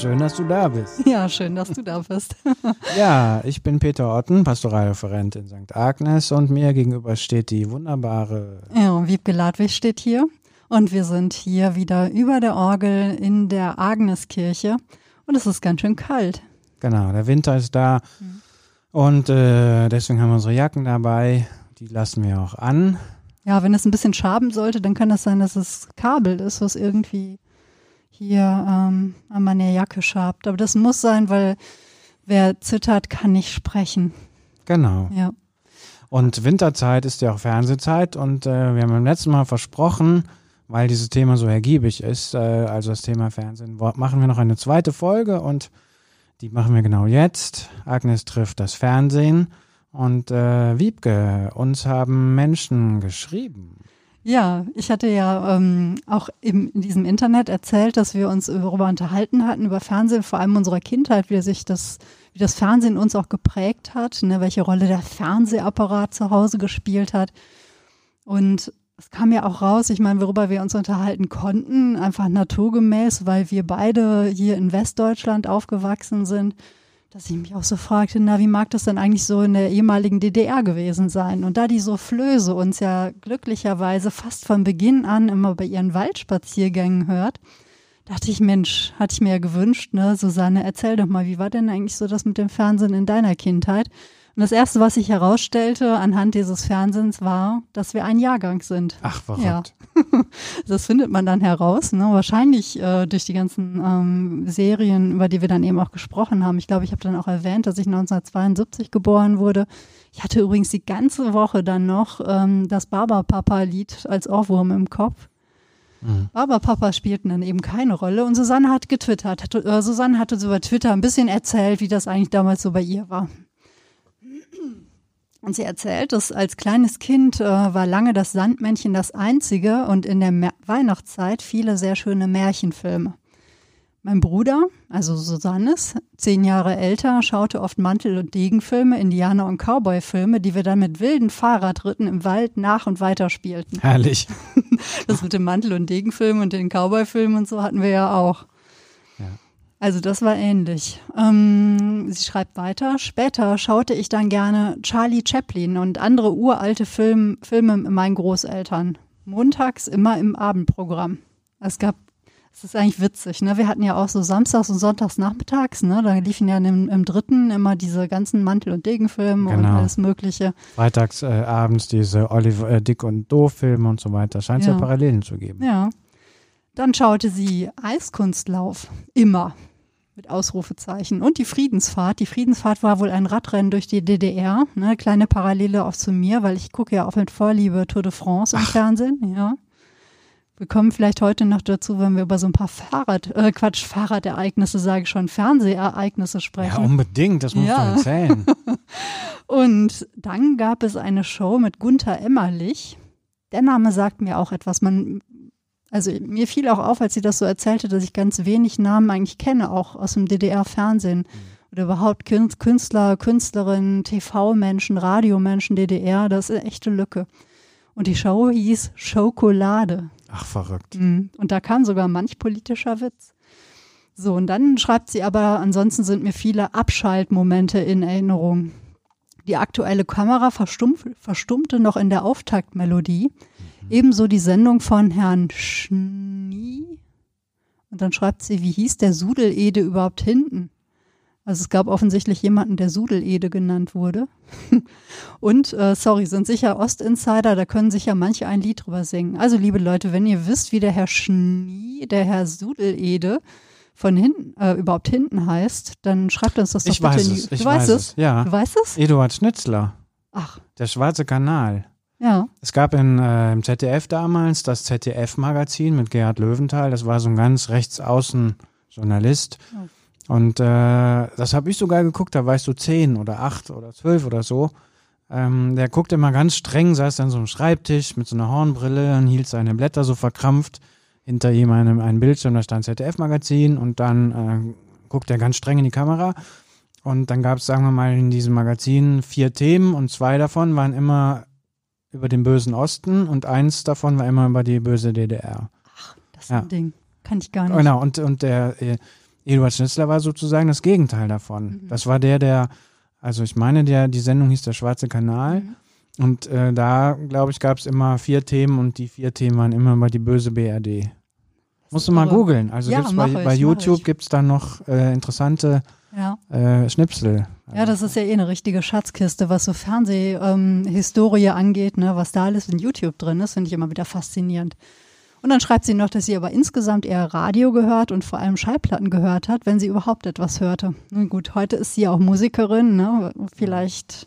Schön, dass du da bist. Ja, schön, dass du da bist. ja, ich bin Peter Otten, Pastoralreferent in St. Agnes und mir gegenüber steht die wunderbare. Ja, Wiebke Ladwig steht hier und wir sind hier wieder über der Orgel in der Agneskirche und es ist ganz schön kalt. Genau, der Winter ist da mhm. und äh, deswegen haben wir unsere Jacken dabei. Die lassen wir auch an. Ja, wenn es ein bisschen schaben sollte, dann kann das sein, dass es Kabel ist, was irgendwie hier ähm, an meiner Jacke schabt. Aber das muss sein, weil wer zittert, kann nicht sprechen. Genau. Ja. Und Winterzeit ist ja auch Fernsehzeit und äh, wir haben beim letzten Mal versprochen, weil dieses Thema so ergiebig ist, äh, also das Thema Fernsehen, machen wir noch eine zweite Folge und die machen wir genau jetzt. Agnes trifft das Fernsehen und äh, Wiebke, uns haben Menschen geschrieben. Ja, ich hatte ja ähm, auch im, in diesem Internet erzählt, dass wir uns darüber unterhalten hatten, über Fernsehen, vor allem unserer Kindheit, wie sich das, wie das Fernsehen uns auch geprägt hat, ne, welche Rolle der Fernsehapparat zu Hause gespielt hat. Und es kam ja auch raus, ich meine, worüber wir uns unterhalten konnten, einfach naturgemäß, weil wir beide hier in Westdeutschland aufgewachsen sind dass ich mich auch so fragte, na, wie mag das denn eigentlich so in der ehemaligen DDR gewesen sein? Und da die so Flöße uns ja glücklicherweise fast von Beginn an immer bei ihren Waldspaziergängen hört, dachte ich, Mensch, hatte ich mir ja gewünscht, ne, Susanne, erzähl doch mal, wie war denn eigentlich so das mit dem Fernsehen in deiner Kindheit? Und das Erste, was sich herausstellte anhand dieses Fernsehens, war, dass wir ein Jahrgang sind. Ach, verrückt. Ja. das findet man dann heraus. Ne? Wahrscheinlich äh, durch die ganzen ähm, Serien, über die wir dann eben auch gesprochen haben. Ich glaube, ich habe dann auch erwähnt, dass ich 1972 geboren wurde. Ich hatte übrigens die ganze Woche dann noch ähm, das Baba-Papa-Lied als Ohrwurm im Kopf. Mhm. Aber Papa spielten dann eben keine Rolle und Susanne hat getwittert. Hat, äh, Susanne hatte so über Twitter ein bisschen erzählt, wie das eigentlich damals so bei ihr war. Und sie erzählt, dass als kleines Kind äh, war lange das Sandmännchen das einzige und in der Mer Weihnachtszeit viele sehr schöne Märchenfilme. Mein Bruder, also Susannes, zehn Jahre älter, schaute oft Mantel- und Degenfilme, Indianer- und Cowboy-Filme, die wir dann mit wilden Fahrradritten im Wald nach und weiter spielten. Herrlich. Das mit dem Mantel- und Degenfilm und den Cowboy-Filmen und so hatten wir ja auch. Also das war ähnlich. Ähm, sie schreibt weiter, später schaute ich dann gerne Charlie Chaplin und andere uralte Film, Filme mit meinen Großeltern. Montags immer im Abendprogramm. Es gab, es ist eigentlich witzig, ne? Wir hatten ja auch so samstags und sonntags nachmittags, ne? Da liefen ja im, im dritten immer diese ganzen Mantel- und Degenfilme genau. und alles Mögliche. Freitags äh, abends diese Oliver äh, Dick und Doof-Filme und so weiter. Scheint es ja. ja Parallelen zu geben. Ja. Dann schaute sie Eiskunstlauf. Immer mit Ausrufezeichen. Und die Friedensfahrt. Die Friedensfahrt war wohl ein Radrennen durch die DDR. Ne? Kleine Parallele auch zu mir, weil ich gucke ja auch mit Vorliebe Tour de France im Ach. Fernsehen. Ja. Wir kommen vielleicht heute noch dazu, wenn wir über so ein paar Fahrrad, äh, Quatsch, Fahrradereignisse, sage ich schon, Fernsehereignisse sprechen. Ja, unbedingt, das muss ja. man erzählen. Und dann gab es eine Show mit Gunther Emmerlich. Der Name sagt mir auch etwas. Man also mir fiel auch auf, als sie das so erzählte, dass ich ganz wenig Namen eigentlich kenne, auch aus dem DDR-Fernsehen. Mhm. Oder überhaupt Künstler, Künstlerinnen, TV-Menschen, Radiomenschen, DDR, das ist eine echte Lücke. Und die Show hieß Schokolade. Ach, verrückt. Mhm. Und da kam sogar manch politischer Witz. So, und dann schreibt sie aber, ansonsten sind mir viele Abschaltmomente in Erinnerung. Die aktuelle Kamera verstummte noch in der Auftaktmelodie. Ebenso die Sendung von Herrn Schnie. Und dann schreibt sie, wie hieß der Sudelede überhaupt hinten? Also es gab offensichtlich jemanden, der Sudelede genannt wurde. Und äh, sorry, sind sicher Ostinsider, da können sicher manche ein Lied drüber singen. Also liebe Leute, wenn ihr wisst, wie der Herr Schnie, der Herr Sudelede von hinten äh, überhaupt hinten heißt, dann schreibt uns das doch ich bitte weiß in die. Es. Ich du weißt es? Ja. Du weißt es? Eduard Schnitzler. Ach. Der Schwarze Kanal. Ja. Es gab in, äh, im ZDF damals das ZDF-Magazin mit Gerhard Löwenthal. Das war so ein ganz rechtsaußen Journalist. Oh. Und äh, das habe ich sogar geguckt, da war ich so zehn oder acht oder zwölf oder so. Ähm, der guckte immer ganz streng, saß an so einem Schreibtisch mit so einer Hornbrille und hielt seine Blätter so verkrampft. Hinter ihm einem, ein Bildschirm, da stand ZDF-Magazin und dann äh, guckt er ganz streng in die Kamera. Und dann gab es, sagen wir mal, in diesem Magazin vier Themen und zwei davon waren immer über den bösen Osten und eins davon war immer über die böse DDR. Ach, das ist ja. ein Ding. kann ich gar nicht. Genau, und, und der äh, Eduard Schnitzler war sozusagen das Gegenteil davon. Mhm. Das war der, der, also ich meine, der, die Sendung hieß Der Schwarze Kanal. Mhm. Und äh, da, glaube ich, gab es immer vier Themen und die vier Themen waren immer über die böse BRD. Musst du mal googeln. Also Ja, gibt's bei, ich, bei YouTube gibt es dann noch äh, interessante Ja. äh, Schnipsel. Ja, das ist ja eh eine richtige Schatzkiste, was so Fernsehhistorie ähm, angeht, ne, was da alles in YouTube drin ist, finde ich immer wieder faszinierend. Und dann schreibt sie noch, dass sie aber insgesamt eher Radio gehört und vor allem Schallplatten gehört hat, wenn sie überhaupt etwas hörte. Nun gut, heute ist sie auch Musikerin, ne? vielleicht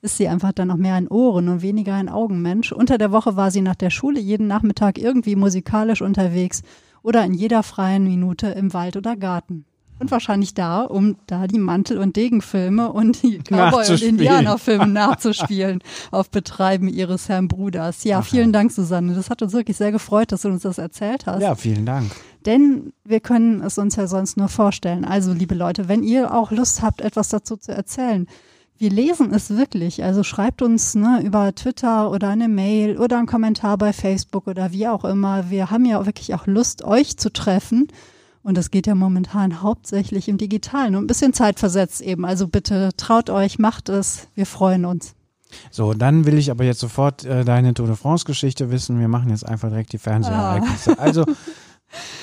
ist sie einfach dann noch mehr ein Ohren- und weniger ein Augenmensch. Unter der Woche war sie nach der Schule jeden Nachmittag irgendwie musikalisch unterwegs oder in jeder freien Minute im Wald oder Garten. Und wahrscheinlich da, um da die Mantel- und Degenfilme und die Cowboy- und. Indianerfilme nachzuspielen auf Betreiben ihres Herrn Bruders. Ja, vielen Dank, Susanne. Das hat uns wirklich sehr gefreut, dass du uns das erzählt hast. Ja, vielen Dank. Denn wir können es uns ja sonst nur vorstellen. Also, liebe Leute, wenn ihr auch Lust habt, etwas dazu zu erzählen, wir lesen es wirklich. Also schreibt uns ne, über Twitter oder eine Mail oder einen Kommentar bei Facebook oder wie auch immer. Wir haben ja wirklich auch Lust, euch zu treffen. Und das geht ja momentan hauptsächlich im Digitalen und ein bisschen zeitversetzt eben. Also bitte traut euch, macht es. Wir freuen uns. So, dann will ich aber jetzt sofort äh, deine Tour de France-Geschichte wissen. Wir machen jetzt einfach direkt die Fernsehereignisse. Also,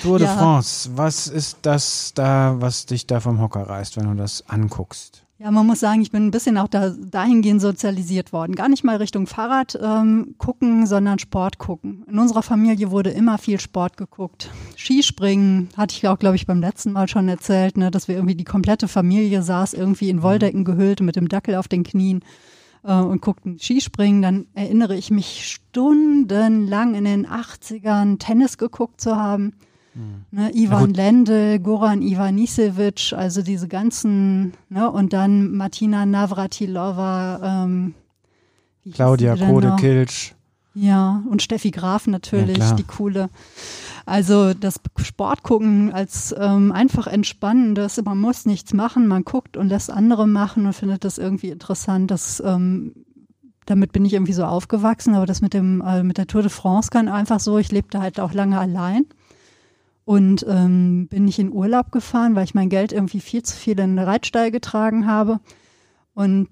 Tour de Ja. France, was ist das da, was dich da vom Hocker reißt, wenn du das anguckst? Ja, man muss sagen, ich bin ein bisschen auch da, dahingehend sozialisiert worden. Gar nicht mal Richtung Fahrrad ähm, gucken, sondern Sport gucken. In unserer Familie wurde immer viel Sport geguckt. Skispringen hatte ich auch, glaube ich, beim letzten Mal schon erzählt, ne, dass wir irgendwie die komplette Familie saß irgendwie in Wolldecken gehüllt mit dem Dackel auf den Knien äh, und guckten Skispringen. Dann erinnere ich mich stundenlang in den 80ern Tennis geguckt zu haben. Ne, Ivan. Lendl, Goran Ivanisevic, also diese ganzen, ne, und dann Martina Navratilova, ähm, Claudia sie denn Kode noch? Kilsch. Ja, und Steffi Graf natürlich, Ja, die coole. Also das Sport gucken als ähm, einfach entspannendes, man muss nichts machen, man guckt und lässt andere machen und findet das irgendwie interessant. Das, ähm, damit bin ich irgendwie so aufgewachsen, aber das mit dem äh, mit der Tour de France kann einfach so. Ich lebte halt auch lange allein und ähm, bin nicht in Urlaub gefahren, weil ich mein Geld irgendwie viel zu viel in den Reitstall getragen habe. Und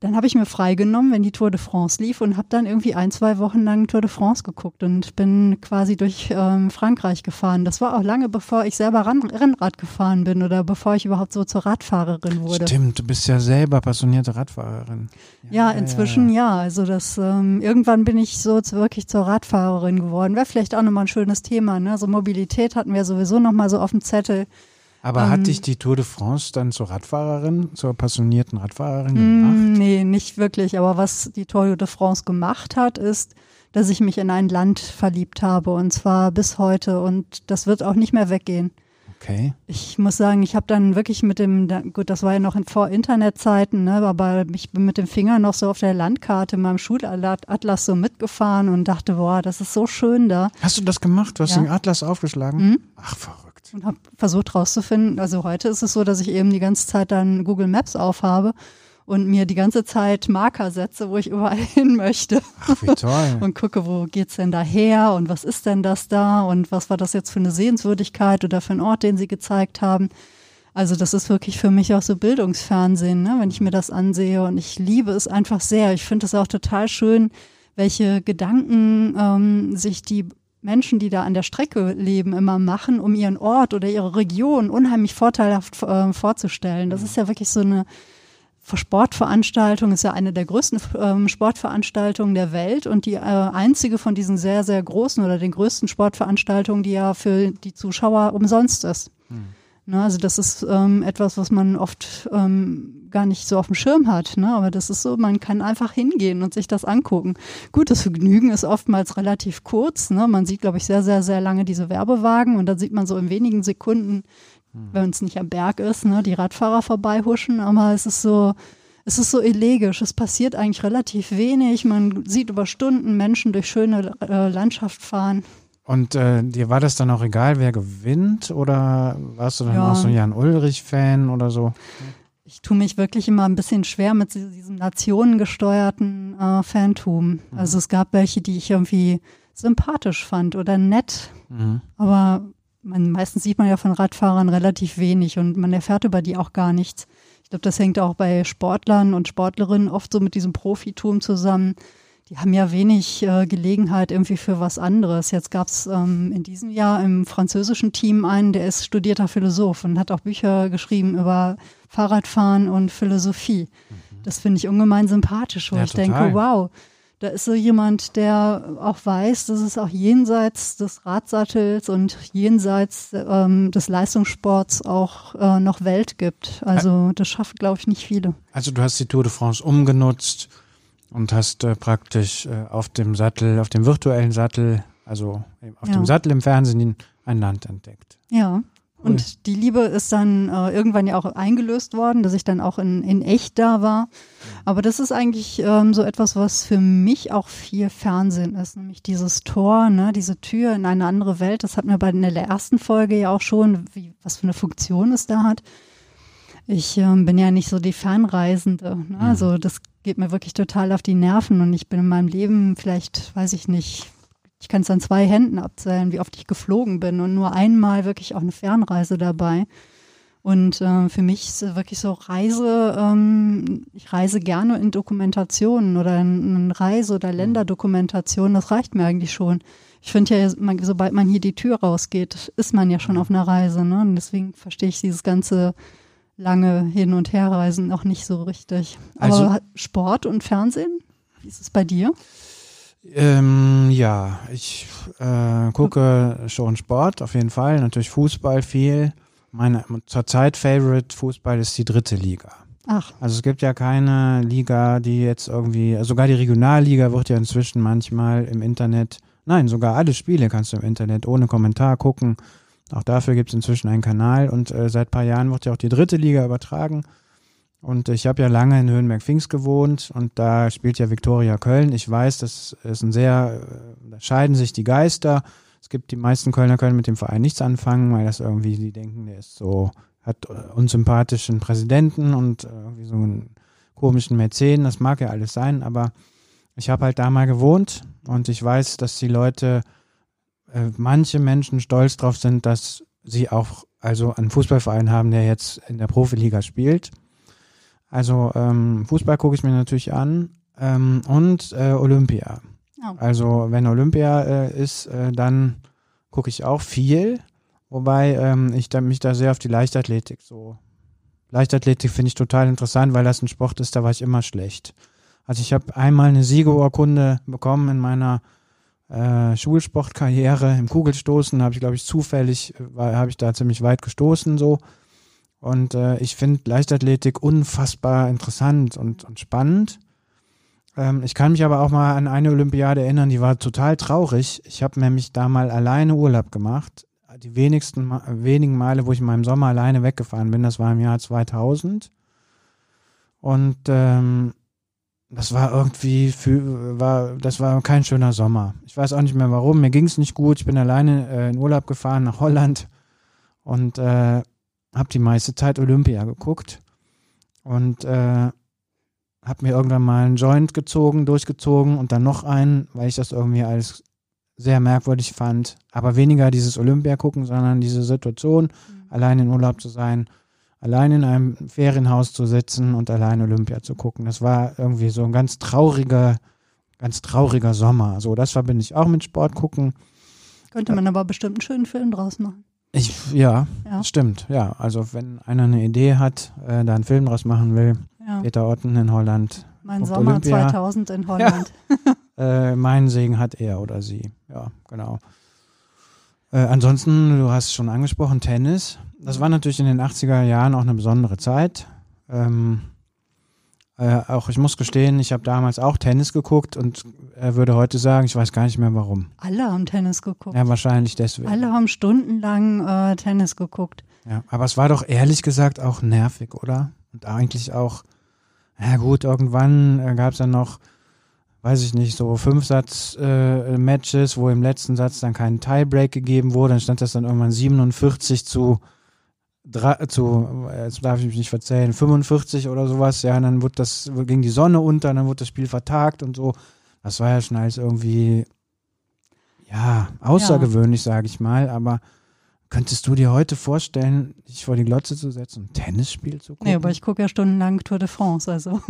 dann habe ich mir freigenommen, wenn die Tour de France lief und habe dann irgendwie ein, zwei Wochen lang Tour de France geguckt und bin quasi durch ähm, Frankreich gefahren. Das war auch lange bevor ich selber Ran Rennrad gefahren bin oder bevor ich überhaupt so zur Radfahrerin wurde. Stimmt, du bist ja selber passionierte Radfahrerin. Ja, inzwischen ja. ja. Also das ähm, irgendwann bin ich so wirklich zur Radfahrerin geworden. Wäre vielleicht auch nochmal ein schönes Thema. Ne? So Mobilität hatten wir sowieso nochmal so auf dem Zettel. Aber Ähm, hat dich die Tour de France dann zur Radfahrerin, zur passionierten Radfahrerin gemacht? Mm, nee, nicht wirklich. Aber was die Tour de France gemacht hat, ist, dass ich mich in ein Land verliebt habe und zwar bis heute und das wird auch nicht mehr weggehen. Okay. Ich muss sagen, ich habe dann wirklich mit dem, gut, das war ja noch in Vor-Internet-Zeiten, ne, aber ich bin mit dem Finger noch so auf der Landkarte in meinem Schulatlas so mitgefahren und dachte, boah, das ist so schön da. Hast du das gemacht? Du hast Ja. den Atlas aufgeschlagen? Mhm. Ach, verrückt. Und habe versucht rauszufinden. Also heute ist es so, dass ich eben die ganze Zeit dann Google Maps aufhabe und mir die ganze Zeit Marker setze, wo ich überall hin möchte Ach, wie toll. und gucke, wo geht's denn da her und was ist denn das da und was war das jetzt für eine Sehenswürdigkeit oder für einen Ort, den sie gezeigt haben. Also das ist wirklich für mich auch so Bildungsfernsehen, ne, wenn ich mir das ansehe und ich liebe es einfach sehr. Ich finde es auch total schön, welche Gedanken ähm, sich die Menschen, die da an der Strecke leben, immer machen, um ihren Ort oder ihre Region unheimlich vorteilhaft äh, vorzustellen. Das ist ja wirklich so eine Sportveranstaltung, ist ja eine der größten ähm, Sportveranstaltungen der Welt und die äh, einzige von diesen sehr, sehr großen oder den größten Sportveranstaltungen, die ja für die Zuschauer umsonst ist. Ne, also das ist ähm, etwas, was man oft ähm, gar nicht so auf dem Schirm hat. Ne? Aber das ist so, man kann einfach hingehen und sich das angucken. Gut, das Vergnügen ist oftmals relativ kurz. Ne? Man sieht, glaube ich, sehr, sehr, sehr lange diese Werbewagen und dann sieht man so in wenigen Sekunden, wenn es nicht am Berg ist, ne, die Radfahrer vorbeihuschen. Aber es ist so, es ist so elegisch. Es passiert eigentlich relativ wenig. Man sieht über Stunden Menschen durch schöne äh, Landschaft fahren. Und äh, dir war das dann auch egal, wer gewinnt? Oder warst du dann Ja. auch so ein Jan-Ulrich-Fan oder so? Ich tue mich wirklich immer ein bisschen schwer mit diesem nationengesteuerten äh, Fantum. Also es gab welche, die ich irgendwie sympathisch fand oder nett. Mhm. Aber man, meistens sieht man ja von Radfahrern relativ wenig und man erfährt über die auch gar nichts. Ich glaube, das hängt auch bei Sportlern und Sportlerinnen oft so mit diesem Profitum zusammen. Die haben ja wenig äh, Gelegenheit irgendwie für was anderes. Jetzt gab es ähm, in diesem Jahr im französischen Team einen, der ist studierter Philosoph und hat auch Bücher geschrieben über Fahrradfahren und Philosophie. Mhm. Das finde ich ungemein sympathisch, wo ja, ich total. denke, wow, da ist so jemand, der auch weiß, dass es auch jenseits des Radsattels und jenseits ähm, des Leistungssports auch äh, noch Welt gibt. Also das schafft, glaube ich, nicht viele. Also du hast die Tour de France umgenutzt und hast äh, praktisch äh, auf dem Sattel, auf dem virtuellen Sattel, also auf ja. dem Sattel im Fernsehen ein Land entdeckt. Ja. Und die Liebe ist dann äh, irgendwann ja auch eingelöst worden, dass ich dann auch in, in echt da war. Aber das ist eigentlich ähm, so etwas, was für mich auch viel Fernsehen ist, nämlich dieses Tor, ne, diese Tür in eine andere Welt. Das hat mir bei in der ersten Folge ja auch schon, wie, was für eine Funktion es da hat. Ich ähm, bin ja nicht so die Fernreisende. Ne? Mhm. Also das geht mir wirklich total auf die Nerven und ich bin in meinem Leben vielleicht, weiß ich nicht, ich kann es an zwei Händen abzählen, wie oft ich geflogen bin und nur einmal wirklich auch eine Fernreise dabei. Und äh, für mich ist wirklich so Reise, ähm, ich reise gerne in Dokumentationen oder in, in Reise- oder Länderdokumentationen, das reicht mir eigentlich schon. Ich finde ja, man, sobald man hier die Tür rausgeht, ist man ja schon auf einer Reise. Ne? Und deswegen verstehe ich dieses ganze lange Hin- und Herreisen noch nicht so richtig. Also, Aber Sport und Fernsehen, wie ist es bei dir? Ähm, ja, ich äh, gucke schon Sport, auf jeden Fall. Natürlich Fußball viel. Meine zurzeit Favorite Fußball ist die dritte Liga. Ach. Also es gibt ja keine Liga, die jetzt irgendwie, also sogar die Regionalliga wird ja inzwischen manchmal im Internet, nein, sogar alle Spiele kannst du im Internet ohne Kommentar gucken. Auch dafür gibt es inzwischen einen Kanal und äh, seit paar Jahren wird ja auch die dritte Liga übertragen. Und ich habe ja lange in Höhenberg-Pfingst gewohnt und da spielt ja Viktoria Köln. Ich weiß, das ist ein sehr, äh, da scheiden sich die Geister. Es gibt die meisten Kölner können mit dem Verein nichts anfangen, weil das irgendwie, die denken, der ist so, hat äh, unsympathischen Präsidenten und äh, irgendwie so einen komischen Mäzen. Das mag ja alles sein, aber ich habe halt da mal gewohnt und ich weiß, dass die Leute, äh, manche Menschen stolz drauf sind, dass sie auch also einen Fußballverein haben, der jetzt in der Profiliga spielt. Also ähm, Fußball gucke ich mir natürlich an ähm, und äh, Olympia. Oh. Also wenn Olympia äh, ist, äh, dann gucke ich auch viel, wobei ähm, ich da, mich da sehr auf die Leichtathletik so. Leichtathletik finde ich total interessant, weil das ein Sport ist, da war ich immer schlecht. Also ich habe einmal eine Siegerurkunde bekommen in meiner äh, Schulsportkarriere im Kugelstoßen, habe ich glaube ich zufällig, äh, habe ich da ziemlich weit gestoßen so. Und äh, ich finde Leichtathletik unfassbar interessant und, und spannend. Ähm, ich kann mich aber auch mal an eine Olympiade erinnern, die war total traurig. Ich habe nämlich da mal alleine Urlaub gemacht. Die wenigsten, wenigen Male, wo ich in meinem Sommer alleine weggefahren bin, das war im Jahr 2000. Und ähm, das war irgendwie, für, war, das war kein schöner Sommer. Ich weiß auch nicht mehr warum. Mir ging es nicht gut. Ich bin alleine äh, in Urlaub gefahren nach Holland und äh, habe die meiste Zeit Olympia geguckt und äh, habe mir irgendwann mal einen Joint gezogen, durchgezogen und dann noch einen, weil ich das irgendwie als sehr merkwürdig fand. Aber weniger dieses Olympia gucken, sondern diese Situation, mhm. allein in Urlaub zu sein, allein in einem Ferienhaus zu sitzen und allein Olympia zu gucken. Das war irgendwie so ein ganz trauriger, ganz trauriger Sommer. So, das verbinde ich auch mit Sport gucken. Könnte man aber bestimmt einen schönen Film draus machen. Ich, ja, ja. stimmt. Ja, also wenn einer eine Idee hat, äh, da einen Film draus machen will, ja. Peter Otten in Holland. Mein Sommer Olympia. 2000 in Holland. Ja. äh, meinen Segen hat er oder sie. Ja, genau. Äh, ansonsten, du hast schon angesprochen, Tennis. Das war natürlich in den 80er Jahren auch eine besondere Zeit. Ähm, äh, auch ich muss gestehen, ich habe damals auch Tennis geguckt und er würde heute sagen, ich weiß gar nicht mehr warum. Alle haben Tennis geguckt. Ja, wahrscheinlich deswegen. Alle haben stundenlang äh, Tennis geguckt. Ja, aber es war doch ehrlich gesagt auch nervig, oder? Und eigentlich auch, ja gut, irgendwann äh, gab es dann noch, weiß ich nicht, so Fünfsatz-Matches, äh, wo im letzten Satz dann kein Tiebreak gegeben wurde. Dann stand das dann irgendwann 47 zu drei, zu, jetzt darf ich mich nicht verzählen, 45 oder sowas, ja, und dann wurde das, ging die Sonne unter, dann wurde das Spiel vertagt und so. Das war ja schon alles irgendwie, ja, außergewöhnlich, ja. sage ich mal, aber Könntest du dir heute vorstellen, dich vor die Glotze zu setzen und ein Tennisspiel zu gucken? Nee, aber ich gucke ja stundenlang Tour de France, also.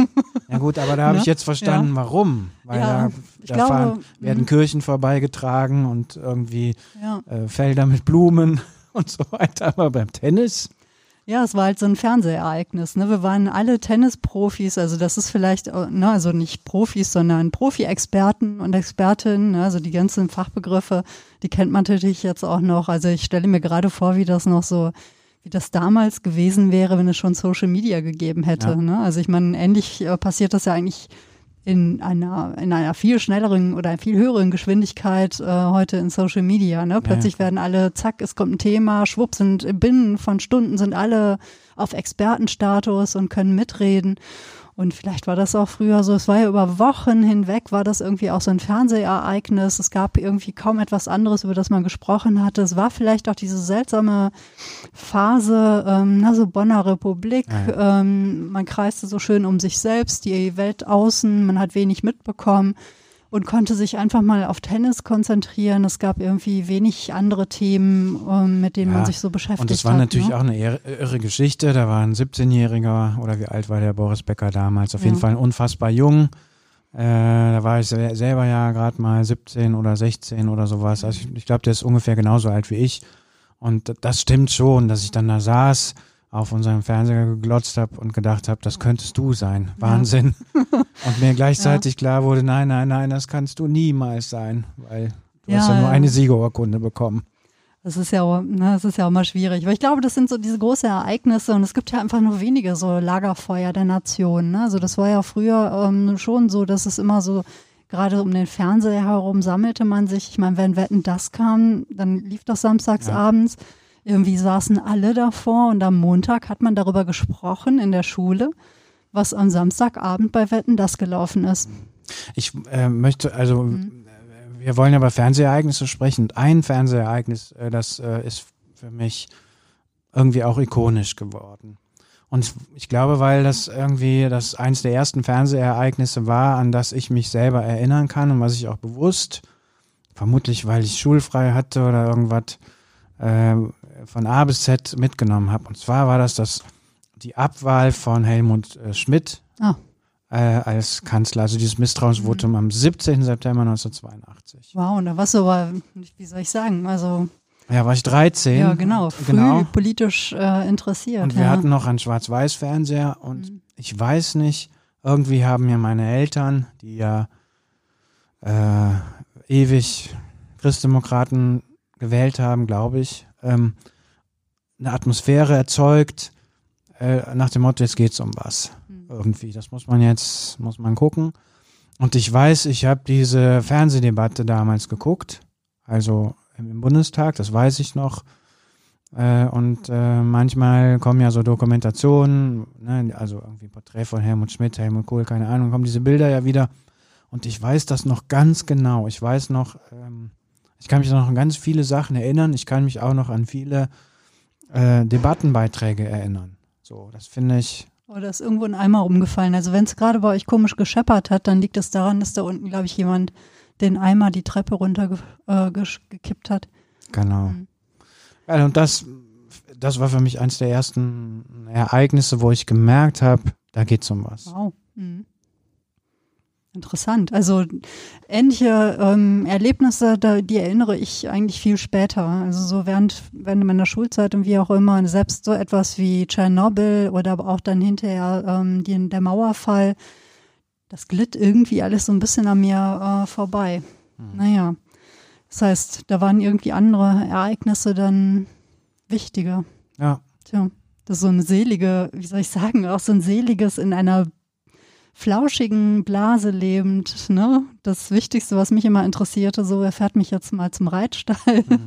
Ja gut, aber da habe Ne? ich jetzt verstanden, Ja. warum. Weil Ja, da, da fahren, werden mhm. Kirchen vorbeigetragen und irgendwie Ja. äh, Felder mit Blumen und so weiter. Aber beim Tennis, Ja, es war halt so ein Fernsehereignis. Ne? Wir waren alle Tennisprofis, also das ist vielleicht, äh, ne, also nicht Profis, sondern Profi-Experten und Expertinnen, ne? also die ganzen Fachbegriffe, die kennt man natürlich jetzt auch noch. Also ich stelle mir gerade vor, wie das noch so, wie das damals gewesen wäre, wenn es schon Social Media gegeben hätte. Ja. Ne? Also ich meine, ähnlich äh, passiert das ja eigentlich in einer, in einer viel schnelleren oder viel höheren Geschwindigkeit äh, heute in Social Media. Ne? Plötzlich klar. werden alle, zack, es kommt ein Thema, schwupp, sind binnen von Stunden sind alle auf Expertenstatus und können mitreden. Und vielleicht war das auch früher so, es war ja über Wochen hinweg, war das irgendwie auch so ein Fernsehereignis. Es gab irgendwie kaum etwas anderes, über das man gesprochen hatte. Es war vielleicht auch diese seltsame Phase, ähm, na, so Bonner Republik. Ja, Ähm, man kreiste so schön um sich selbst, die Welt außen, man hat wenig mitbekommen und konnte sich einfach mal auf Tennis konzentrieren. Es gab irgendwie wenig andere Themen, ähm, mit denen Ja, man sich so beschäftigt und es war hat. natürlich ne? auch eine irre, Geschichte. Da war ein 17-Jähriger oder wie alt war der Boris Becker damals? Auf jeden Ja. Fall unfassbar jung. Äh, da war ich se- selber ja gerade mal 17 oder 16 oder sowas. Also ich, ich glaube, der ist ungefähr genauso alt wie ich. Und das stimmt schon, dass ich dann da saß, auf unserem Fernseher geglotzt habe und gedacht habe, das könntest du sein. Wahnsinn. und mir gleichzeitig klar wurde, nein, nein, nein, das kannst du niemals sein, weil du hast Ja, ja nur ja. eine Siegerurkunde bekommen. Das ist ja auch, ne, das ist ja auch mal schwierig. Weil ich glaube, das sind so diese großen Ereignisse und es gibt ja einfach nur wenige so Lagerfeuer der Nation. Ne? Also das war ja früher ähm, schon so, dass es immer so, gerade um den Fernseher herum sammelte man sich. Ich meine, wenn Wetten das kam, dann lief das samstags Ja. Irgendwie saßen alle davor und am Montag hat man darüber gesprochen in der Schule, was am Samstagabend bei Wetten das gelaufen ist. Ich äh, möchte, also Mhm. äh, wir wollen ja über Fernsehereignisse sprechen. Und ein Fernsehereignis, äh, das äh, ist für mich irgendwie auch ikonisch geworden. Und ich glaube, weil das irgendwie das eins der ersten Fernsehereignisse war, an das ich mich selber erinnern kann und was ich auch bewusst, vermutlich weil ich schulfrei hatte oder irgendwas, äh, von A bis Z mitgenommen habe. Und zwar war das, das die Abwahl von Helmut äh, Schmidt Ah. äh, als Kanzler, also dieses Misstrauensvotum am 17. September 1982. Wow, und da warst du aber, wie soll ich sagen, also Ja, war ich 13. Ja, genau. Früh genau. politisch äh, interessiert. Und wir ja. hatten noch einen Schwarz-Weiß-Fernseher und Mhm. ich weiß nicht, irgendwie haben mir meine Eltern, die ja äh, ewig Christdemokraten gewählt haben, glaube ich, ähm, eine Atmosphäre erzeugt, äh, nach dem Motto, jetzt geht's um was. Mhm. Irgendwie. Das muss man jetzt, muss man gucken. Und ich weiß, ich habe diese Fernsehdebatte damals geguckt, also im Bundestag, das weiß ich noch. Äh, und äh, manchmal kommen ja so Dokumentationen, ne, also irgendwie Porträt von Helmut Schmidt, Helmut Kohl, keine Ahnung, kommen diese Bilder ja wieder. Und ich weiß das noch ganz genau. Ich weiß noch, ähm, ich kann mich noch an ganz viele Sachen erinnern. Ich kann mich auch noch an viele äh, Debattenbeiträge erinnern. So, das finde ich, Oder ist irgendwo ein Eimer umgefallen. Also wenn es gerade bei euch komisch gescheppert hat, dann liegt es daran, dass da unten, glaube ich, jemand den Eimer die Treppe runter ge äh, hat. Genau. Mhm. Ja, und das, das war für mich eines der ersten Ereignisse, wo ich gemerkt habe, da geht's um was. Wow. Mhm. Interessant. Also ähnliche ähm, Erlebnisse, da, die erinnere ich eigentlich viel später. Also so während, während meiner Schulzeit und wie auch immer, selbst so etwas wie Tschernobyl oder aber auch dann hinterher ähm, die, der Mauerfall, das glitt irgendwie alles so ein bisschen an mir äh, vorbei. Naja, das heißt, da waren irgendwie andere Ereignisse dann wichtiger. Ja, Tja, das ist so eine selige, wie soll ich sagen, auch so ein seliges in einer flauschigen Blase lebend, ne? Das Wichtigste, was mich immer interessierte, so, er fährt mich jetzt mal zum Reitstall. Mhm.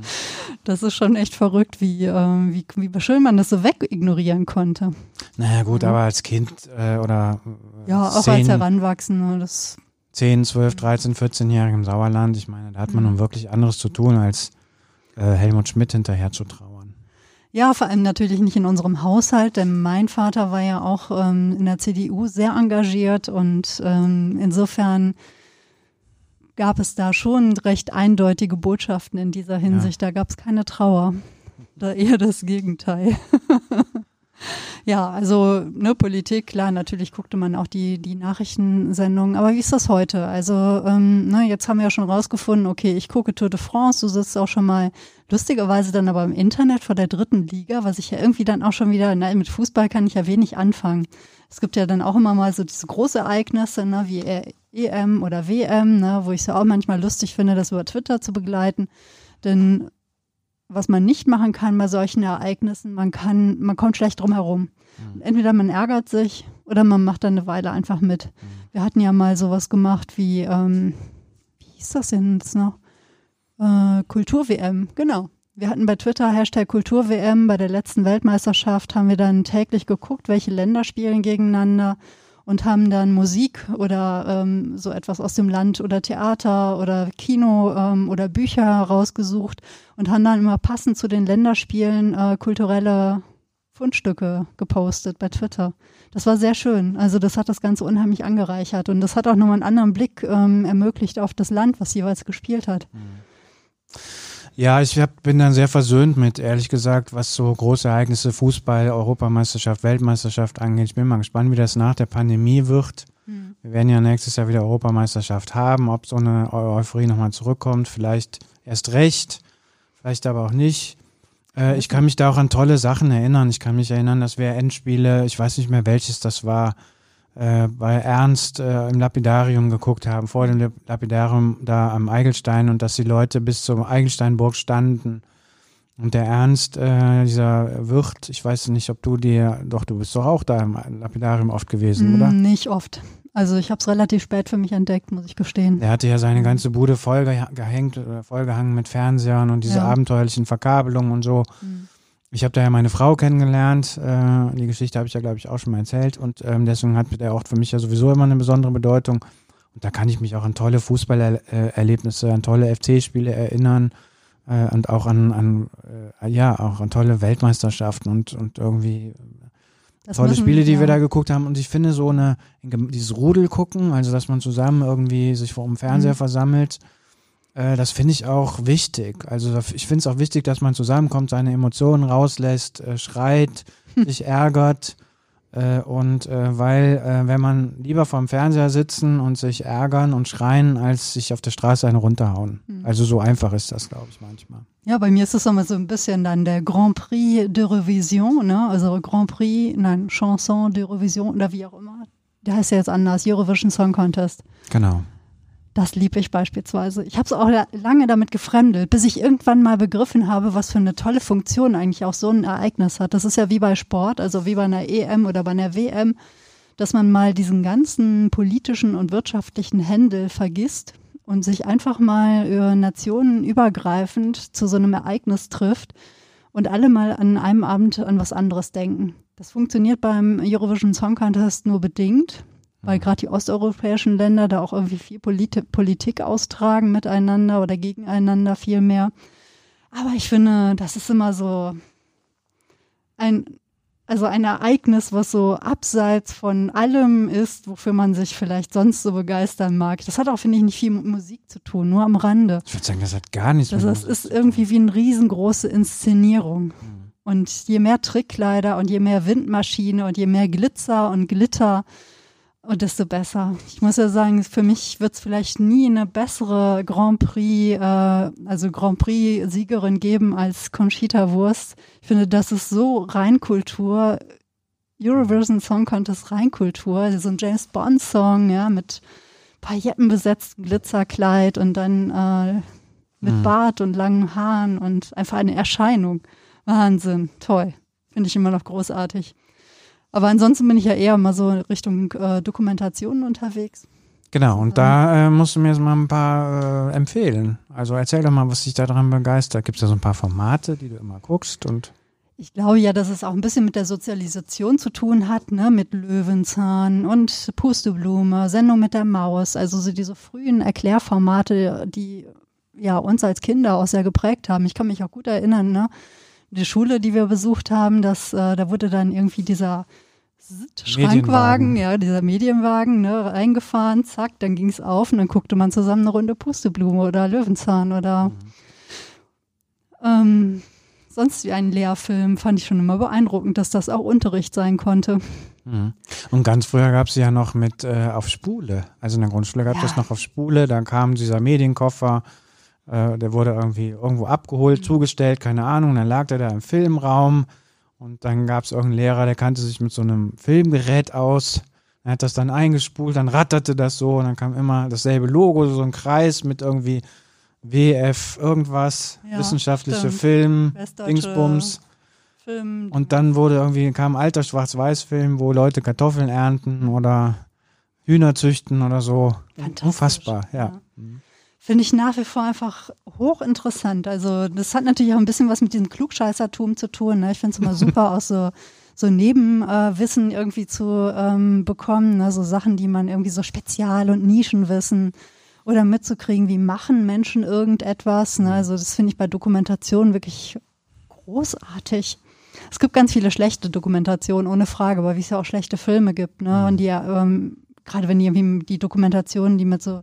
Das ist schon echt verrückt, wie, äh, wie, wie schön man das so wegignorieren konnte. naja gut, Mhm. aber als Kind äh, oder äh, Ja, auch als 10, Heranwachsender, das 10, 12, 13, 14-Jährige im Sauerland, ich meine, da hat man Mhm. nun wirklich anderes zu tun, als äh, Helmut Schmidt hinterher zu trauern. Ja, vor allem natürlich nicht in unserem Haushalt, denn mein Vater war ja auch ähm, in der CDU sehr engagiert und ähm, insofern gab es da schon recht eindeutige Botschaften in dieser Hinsicht. Da gab es keine Trauer. Da eher das Gegenteil. ja, also ne, Politik, klar, natürlich guckte man auch die, die Nachrichtensendungen, aber wie ist das heute? Also ähm, ne, jetzt haben wir ja schon rausgefunden, okay, ich gucke Tour de France, du sitzt auch schon mal lustigerweise dann aber im Internet vor der dritten Liga, was ich ja irgendwie dann auch schon wieder, na, mit Fußball kann ich ja wenig anfangen. Es gibt ja dann auch immer mal so diese große Ereignisse, ne, wie EM oder WM, ne, wo ich es ja auch manchmal lustig finde, das über Twitter zu begleiten. Denn was man nicht machen kann bei solchen Ereignissen, man kann, man kommt schlecht drum herum. Mhm. Entweder man ärgert sich oder man macht dann eine Weile einfach mit. Mhm. Wir hatten ja mal sowas gemacht wie, ähm, wie hieß das denn jetzt noch? Äh, Kultur-WM, genau. Wir hatten bei Twitter Hashtag Kultur-WM, bei der letzten Weltmeisterschaft haben wir dann täglich geguckt, welche Länder spielen gegeneinander und haben dann Musik oder ähm, so etwas aus dem Land oder Theater oder Kino ähm, oder Bücher rausgesucht und haben dann immer passend zu den Länderspielen äh, kulturelle Fundstücke gepostet bei Twitter. Das war sehr schön. Also das hat das Ganze unheimlich angereichert und das hat auch nochmal einen anderen Blick ähm, ermöglicht auf das Land, was jeweils gespielt hat. Mhm. Ja, ich hab, bin dann sehr versöhnt mit, ehrlich gesagt, was so große Ereignisse, Fußball, Europameisterschaft, Weltmeisterschaft angeht. Ich bin mal gespannt, wie das nach der Pandemie wird. Mhm. Wir werden ja nächstes Jahr wieder Europameisterschaft haben, ob so eine Euphorie nochmal zurückkommt. Vielleicht erst recht, vielleicht aber auch nicht. Äh, ich kann mich da auch an tolle Sachen erinnern. Ich kann mich erinnern, dass wir Endspiele, ich weiß nicht mehr welches das war, äh, bei Ernst äh, im Lapidarium geguckt haben, vor dem Lapidarium da am Eigelstein und dass die Leute bis zur Eigelsteinburg standen. Und der Ernst, äh, dieser Wirt, ich weiß nicht, ob du dir, doch, du bist doch auch da im Lapidarium oft gewesen, oder? Mm, nicht oft. Also ich habe es relativ spät für mich entdeckt, muss ich gestehen. Der hatte ja seine ganze Bude voll gehängt, vollgehangen mit Fernsehern und diese ja. abenteuerlichen Verkabelungen und so. Mhm. Ich habe da ja meine Frau kennengelernt. Äh, die Geschichte habe ich ja, glaube ich, auch schon mal erzählt. Und ähm, deswegen hat der Ort für mich ja sowieso immer eine besondere Bedeutung. Und da kann ich mich auch an tolle Fußballerlebnisse, an tolle FC-Spiele erinnern äh, und auch an, an äh, ja, auch an tolle Weltmeisterschaften und, und irgendwie das tolle Spiele, die ja. wir da geguckt haben. Und ich finde so eine, dieses Rudel gucken, also dass man zusammen irgendwie sich vor dem Fernseher mhm. versammelt, äh, das finde ich auch wichtig. Also ich finde es auch wichtig, dass man zusammenkommt, seine Emotionen rauslässt, äh, schreit, sich ärgert. Äh, und äh, weil, äh, wenn man lieber vorm Fernseher sitzen und sich ärgern und schreien, als sich auf der Straße einen runterhauen. Mhm. Also so einfach ist das, glaube ich, manchmal. Ja, bei mir ist es immer so ein bisschen dann der Grand Prix d'Eurovision, ne? Also Grand Prix, nein, Chanson d'Eurovision oder wie auch immer. Der heißt ja jetzt anders, Eurovision Song Contest. Genau. Das liebe ich beispielsweise. Ich habe es auch lange damit gefremdet, bis ich irgendwann mal begriffen habe, was für eine tolle Funktion eigentlich auch so ein Ereignis hat. Das ist ja wie bei Sport, also wie bei einer EM oder bei einer WM, dass man mal diesen ganzen politischen und wirtschaftlichen Händel vergisst und sich einfach mal über Nationen übergreifend zu so einem Ereignis trifft und alle mal an einem Abend an was anderes denken. Das funktioniert beim Eurovision Song Contest nur bedingt, weil gerade die osteuropäischen Länder da auch irgendwie viel Polit Politik austragen miteinander oder gegeneinander viel mehr. Aber ich finde, das ist immer so ein, also ein Ereignis, was so abseits von allem ist, wofür man sich vielleicht sonst so begeistern mag. Das hat auch, finde ich, nicht viel mit Musik zu tun, nur am Rande. Ich würde sagen, das hat gar nichts das mit Musik ist irgendwie wie eine riesengroße Inszenierung. Mhm. Und je mehr Trickkleider und je mehr Windmaschine und je mehr Glitzer und Glitter, und desto besser. Ich muss ja sagen, für mich wird es vielleicht nie eine bessere Grand Prix, äh, also Grand Prix-Siegerin geben als Conchita Wurst. Ich finde, das ist so Reinkultur. Eurovision Song Contest Reinkultur, so ein James Bond Song, ja, mit paillettenbesetztem Glitzerkleid und dann äh, mit mhm. Bart und langen Haaren und einfach eine Erscheinung. Wahnsinn, toll. Finde ich immer noch großartig. Aber ansonsten bin ich ja eher mal so Richtung äh, Dokumentationen unterwegs. Genau, und da äh, musst du mir jetzt mal ein paar äh, empfehlen. Also erzähl doch mal, was dich daran begeistert. Gibt es da so ein paar Formate, die du immer guckst und ich glaube ja, dass es auch ein bisschen mit der Sozialisation zu tun hat, ne, mit Löwenzahn und Pusteblume, Sendung mit der Maus, also so diese frühen Erklärformate, die ja uns als Kinder auch sehr geprägt haben. Ich kann mich auch gut erinnern, ne, die Schule, die wir besucht haben, dass äh, da wurde dann irgendwie dieser Schrankwagen, ja, dieser Medienwagen, ne, reingefahren, zack, dann ging es auf und dann guckte man zusammen eine Runde Pusteblume oder Löwenzahn oder mhm. ähm, sonst wie einen Lehrfilm. Fand ich schon immer beeindruckend, dass das auch Unterricht sein konnte. Mhm. Und ganz früher gab es ja noch mit äh, auf Spule. Also in der Grundschule gab es ja. das noch auf Spule. Da kam dieser Medienkoffer, äh, der wurde irgendwie irgendwo abgeholt, mhm. zugestellt, keine Ahnung. Dann lag der da im Filmraum. Und dann gab es irgendeinen Lehrer, der kannte sich mit so einem Filmgerät aus. Er hat das dann eingespult, dann ratterte das so und dann kam immer dasselbe Logo, so ein Kreis mit irgendwie WF irgendwas, ja, wissenschaftliche stimmt. Film, Dingsbums. Film. Und dann wurde irgendwie, kam ein alter Schwarz-Weiß-Film, wo Leute Kartoffeln ernten oder Hühner züchten oder so. Unfassbar, ja. ja. Mhm. Finde ich nach wie vor einfach hochinteressant. Also, das hat natürlich auch ein bisschen was mit diesem Klugscheißertum zu tun. Ne? Ich finde es immer super, auch so, so Nebenwissen äh, irgendwie zu ähm, bekommen. Ne? So Sachen, die man irgendwie so Spezial- und Nischenwissen oder mitzukriegen, wie machen Menschen irgendetwas. Ne? Also, das finde ich bei Dokumentationen wirklich großartig. Es gibt ganz viele schlechte Dokumentationen, ohne Frage, aber wie es ja auch schlechte Filme gibt, ne? Und die ja, ähm, gerade wenn die, die Dokumentationen, die mit so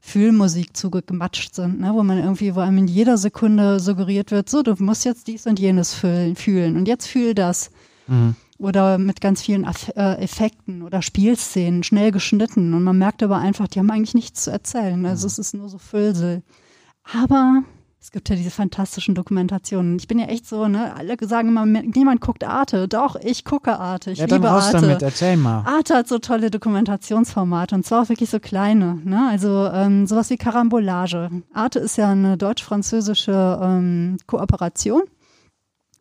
Fühlmusik zugematscht sind, ne? wo man irgendwie, wo einem in jeder Sekunde suggeriert wird, so, du musst jetzt dies und jenes fühlen und jetzt fühl das. Mhm. Oder mit ganz vielen äh, Effekten oder Spielszenen, schnell geschnitten. Und man merkt aber einfach, die haben eigentlich nichts zu erzählen. Also mhm. es ist nur so Füllsel. Aber es gibt ja diese fantastischen Dokumentationen. Ich bin ja echt so, ne, alle sagen immer, niemand guckt Arte. Doch, ich gucke Arte. Ich ja, liebe Arte. damit, erzähl mal. Arte hat so tolle Dokumentationsformate und zwar auch wirklich so kleine, ne? Also ähm, sowas wie Karambolage. Arte ist ja eine deutsch-französische ähm, Kooperation.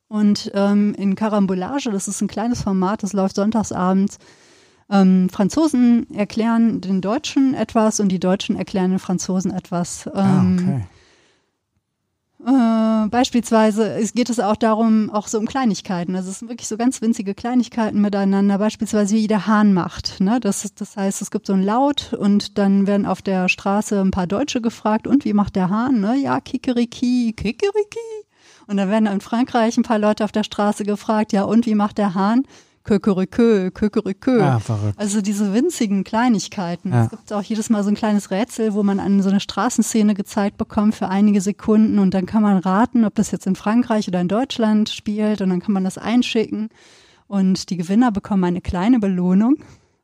Und ähm, in Karambolage, das ist ein kleines Format, das läuft sonntagsabends. Ähm, Franzosen erklären den Deutschen etwas und die Deutschen erklären den Franzosen etwas. ah, ähm, okay. Äh, beispielsweise es geht es auch darum, auch so um Kleinigkeiten. Also es sind wirklich so ganz winzige Kleinigkeiten miteinander. Beispielsweise wie der Hahn macht. Ne? Das, das heißt, es gibt so ein Laut und dann werden auf der Straße ein paar Deutsche gefragt, und wie macht der Hahn? Ne? Ja, Kikeriki, Kikeriki. Und dann werden in Frankreich ein paar Leute auf der Straße gefragt, ja, und wie macht der Hahn? Kökerikö, Kökerikö. Ah, verrückt. Also diese winzigen Kleinigkeiten. Ja. Es gibt auch jedes Mal so ein kleines Rätsel, wo man an so eine Straßenszene gezeigt bekommt für einige Sekunden und dann kann man raten, ob das jetzt in Frankreich oder in Deutschland spielt und dann kann man das einschicken und die Gewinner bekommen eine kleine Belohnung.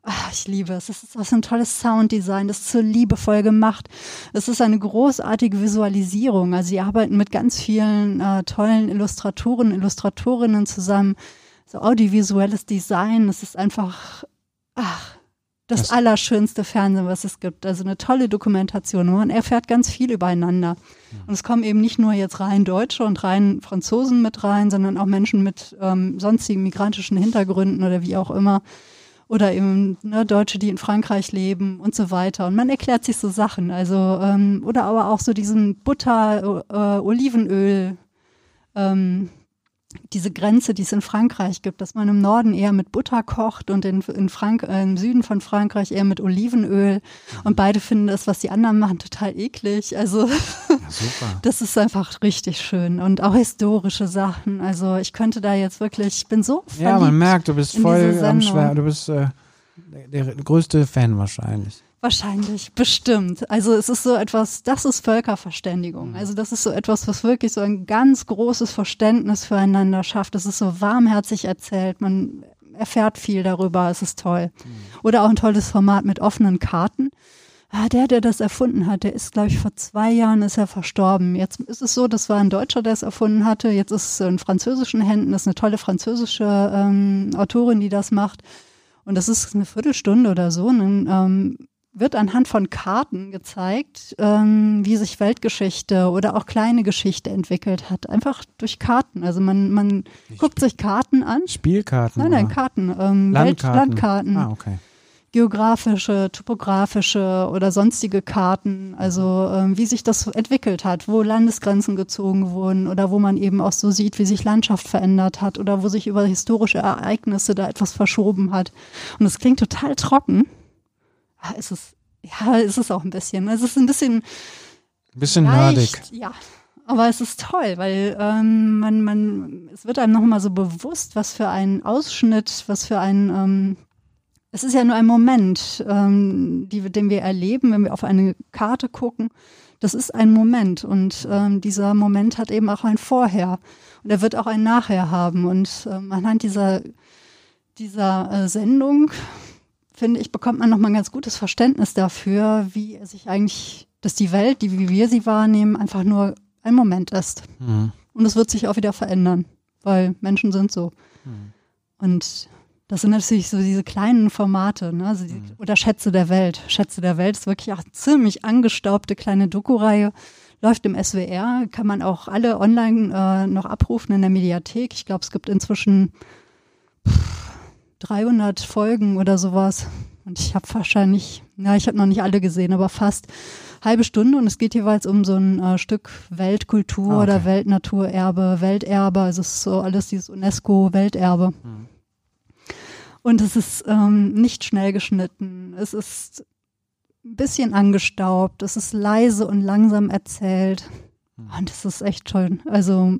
Ach, ich liebe es. Es ist so ein tolles Sounddesign. Das ist so liebevoll gemacht. Es ist eine großartige Visualisierung. Also sie arbeiten mit ganz vielen äh, tollen Illustratoren, Illustratorinnen zusammen so audiovisuelles Design. Es ist einfach, ach, das, das allerschönste Fernsehen, was es gibt. Also eine tolle Dokumentation. Man erfährt ganz viel übereinander. Ja. Und es kommen eben nicht nur jetzt rein Deutsche und rein Franzosen mit rein, sondern auch Menschen mit ähm, sonstigen migrantischen Hintergründen oder wie auch immer. Oder eben ne, Deutsche, die in Frankreich leben und so weiter. Und man erklärt sich so Sachen. Also, ähm, oder aber auch so diesen Butter, äh, Olivenöl, ähm, diese Grenze, die es in Frankreich gibt, dass man im Norden eher mit Butter kocht und in, in Frank äh, im Süden von Frankreich eher mit Olivenöl. Und beide finden das, was die anderen machen, total eklig. Also ja, das ist einfach richtig schön. Und auch historische Sachen. Also ich könnte da jetzt wirklich, ich bin so Ja, man merkt, du bist voll am Schwer, du bist äh, der größte Fan wahrscheinlich. Wahrscheinlich, bestimmt. Also es ist so etwas, das ist Völkerverständigung. Also das ist so etwas, was wirklich so ein ganz großes Verständnis füreinander schafft. Es ist so warmherzig erzählt. Man erfährt viel darüber. Es ist toll. Oder auch ein tolles Format mit offenen Karten. Ah, der, der das erfunden hat, der ist, glaube ich, vor zwei Jahren ist er verstorben. Jetzt ist es so, das war ein Deutscher, der es erfunden hatte. Jetzt ist es in französischen Händen. Das ist eine tolle französische ähm, Autorin, die das macht. Und das ist eine Viertelstunde oder so. Dann ähm, wird anhand von Karten gezeigt, ähm, wie sich Weltgeschichte oder auch kleine Geschichte entwickelt hat. Einfach durch Karten. Also man, man guckt sich Karten an. Spielkarten? Nein, nein, Karten. Ähm, Landkarten. Landkarten. Ah, okay. Geografische, topografische oder sonstige Karten. Also ähm, wie sich das entwickelt hat, wo Landesgrenzen gezogen wurden oder wo man eben auch so sieht, wie sich Landschaft verändert hat oder wo sich über historische Ereignisse da etwas verschoben hat. Und es klingt total trocken ist es, ja, ist es auch ein bisschen. Es ist ein bisschen. Ein bisschen nerdig. Ja. Aber es ist toll, weil ähm, man, man, es wird einem nochmal so bewusst, was für ein Ausschnitt, was für ein, ähm, es ist ja nur ein Moment, ähm, die, den wir erleben, wenn wir auf eine Karte gucken. Das ist ein Moment und ähm, dieser Moment hat eben auch ein Vorher und er wird auch ein Nachher haben. Und ähm, anhand dieser, dieser äh, Sendung, finde ich, bekommt man nochmal ein ganz gutes Verständnis dafür, wie sich eigentlich, dass die Welt, die wie wir sie wahrnehmen, einfach nur ein Moment ist. Mhm. Und es wird sich auch wieder verändern, weil Menschen sind so. Mhm. Und das sind natürlich so diese kleinen Formate, ne? Also die, mhm. oder Schätze der Welt. Schätze der Welt ist wirklich auch eine ziemlich angestaubte kleine Doku-Reihe. Läuft im SWR, kann man auch alle online äh, noch abrufen in der Mediathek. Ich glaube, es gibt inzwischen pff, 300 Folgen oder sowas. Und ich habe wahrscheinlich, ja, ich habe noch nicht alle gesehen, aber fast halbe Stunde. Und es geht jeweils um so ein äh, Stück Weltkultur ah, okay. oder Weltnaturerbe, Welterbe. Also es ist so alles dieses UNESCO-Welterbe. Mhm. Und es ist ähm, nicht schnell geschnitten. Es ist ein bisschen angestaubt. Es ist leise und langsam erzählt. Hm. Und es ist echt schön. Also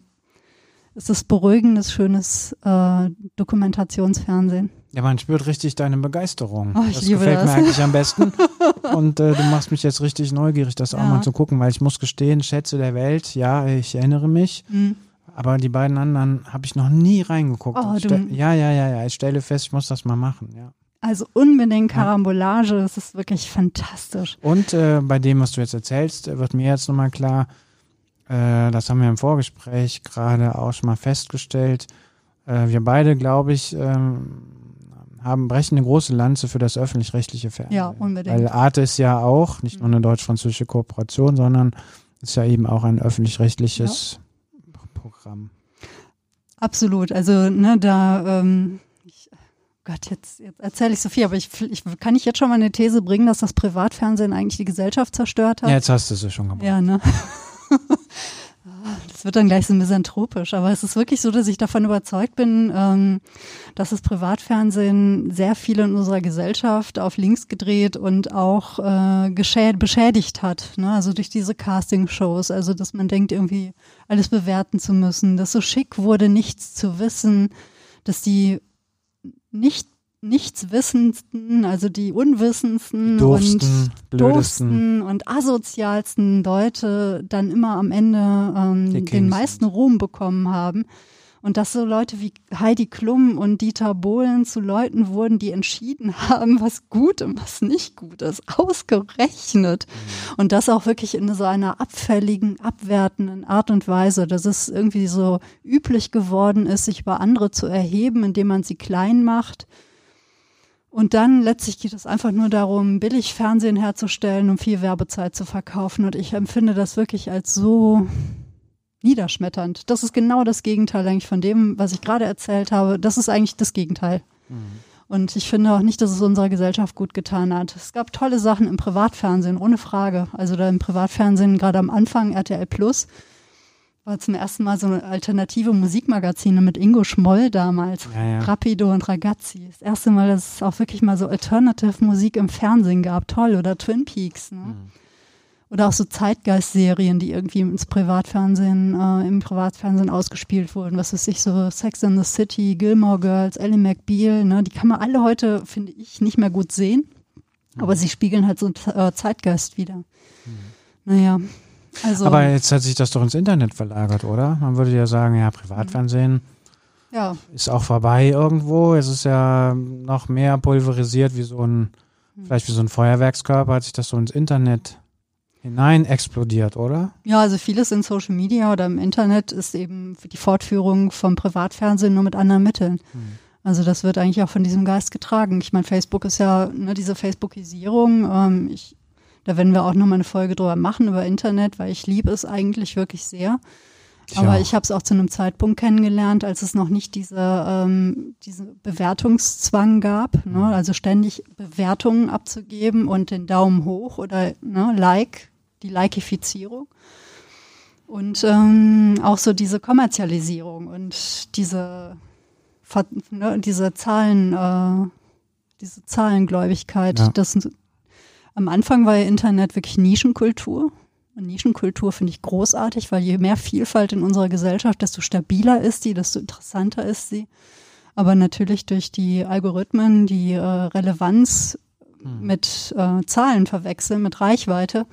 es ist beruhigendes, schönes äh, Dokumentationsfernsehen. Ja, man spürt richtig deine Begeisterung. Oh, das gefällt das. mir eigentlich am besten. Und äh, du machst mich jetzt richtig neugierig, das ja. auch mal zu gucken, weil ich muss gestehen, Schätze der Welt, ja, ich erinnere mich. Mhm. Aber die beiden anderen habe ich noch nie reingeguckt. Oh, ja, ja, ja, ja. Ich stelle fest, ich muss das mal machen, ja. Also unbedingt Karambolage, das ist wirklich fantastisch. Und äh, bei dem, was du jetzt erzählst, wird mir jetzt nochmal klar, äh, das haben wir im Vorgespräch gerade auch schon mal festgestellt. Äh, wir beide, glaube ich, ähm, haben brechen eine große Lanze für das öffentlich-rechtliche Fernsehen. Ja, unbedingt. Weil Arte ist ja auch nicht nur eine deutsch-französische Kooperation, sondern ist ja eben auch ein öffentlich-rechtliches ja. Programm. Absolut. Also, ne, da, ähm, ich, Gott, jetzt, jetzt erzähle ich so viel, aber ich, ich kann ich jetzt schon mal eine These bringen, dass das Privatfernsehen eigentlich die Gesellschaft zerstört hat? Ja, jetzt hast du es schon gemacht. Ja, ne? Das wird dann gleich so misanthropisch, aber es ist wirklich so, dass ich davon überzeugt bin, ähm, dass das Privatfernsehen sehr viele in unserer Gesellschaft auf links gedreht und auch äh, beschädigt hat. Ne? Also durch diese Castingshows, also dass man denkt, irgendwie alles bewerten zu müssen, dass so schick wurde, nichts zu wissen, dass die nicht Nichtswissendsten, also die unwissendsten Doofsten, und doofsten und asozialsten Leute dann immer am Ende ähm, den meisten Ruhm bekommen haben. Und dass so Leute wie Heidi Klum und Dieter Bohlen zu Leuten wurden, die entschieden haben, was gut und was nicht gut ist, ausgerechnet. Mhm. Und das auch wirklich in so einer abfälligen, abwertenden Art und Weise, dass es irgendwie so üblich geworden ist, sich über andere zu erheben, indem man sie klein macht und dann letztlich geht es einfach nur darum, billig Fernsehen herzustellen, um viel Werbezeit zu verkaufen. Und ich empfinde das wirklich als so niederschmetternd. Das ist genau das Gegenteil eigentlich von dem, was ich gerade erzählt habe. Das ist eigentlich das Gegenteil. Mhm. Und ich finde auch nicht, dass es unserer Gesellschaft gut getan hat. Es gab tolle Sachen im Privatfernsehen, ohne Frage. Also da im Privatfernsehen, gerade am Anfang, RTL Plus, war zum ersten Mal so eine alternative Musikmagazine mit Ingo Schmoll damals. Ja, ja. Rapido und Ragazzi. Das erste Mal, dass es auch wirklich mal so Alternative Musik im Fernsehen gab. Toll. Oder Twin Peaks. Ne? Mhm. Oder auch so Zeitgeist-Serien, die irgendwie ins Privatfernsehen, äh, im Privatfernsehen ausgespielt wurden. Was weiß ich, so Sex in the City, Gilmore Girls, Ellie McBeal. Ne? Die kann man alle heute, finde ich, nicht mehr gut sehen. Mhm. Aber sie spiegeln halt so äh, Zeitgeist wieder. Mhm. Naja, also, Aber jetzt hat sich das doch ins Internet verlagert, oder? Man würde ja sagen, ja, Privatfernsehen ja. ist auch vorbei irgendwo. Es ist ja noch mehr pulverisiert wie so ein, hm. vielleicht wie so ein Feuerwerkskörper, hat sich das so ins Internet hinein explodiert, oder? Ja, also vieles in Social Media oder im Internet ist eben die Fortführung vom Privatfernsehen nur mit anderen Mitteln. Hm. Also das wird eigentlich auch von diesem Geist getragen. Ich meine, Facebook ist ja ne, diese Facebookisierung. Ähm, ich da werden wir auch nochmal eine Folge drüber machen, über Internet, weil ich liebe es eigentlich wirklich sehr. Ich Aber auch. ich habe es auch zu einem Zeitpunkt kennengelernt, als es noch nicht diese, ähm, diese Bewertungszwang gab, ne? Mhm. also ständig Bewertungen abzugeben und den Daumen hoch oder ne, Like, die Likeifizierung. Und ähm, auch so diese Kommerzialisierung und diese, ne, diese Zahlen, äh, diese Zahlengläubigkeit, ja. das am Anfang war ja Internet wirklich Nischenkultur. Und Nischenkultur finde ich großartig, weil je mehr Vielfalt in unserer Gesellschaft, desto stabiler ist sie, desto interessanter ist sie. Aber natürlich durch die Algorithmen, die äh, Relevanz mhm. mit äh, Zahlen verwechseln, mit Reichweite,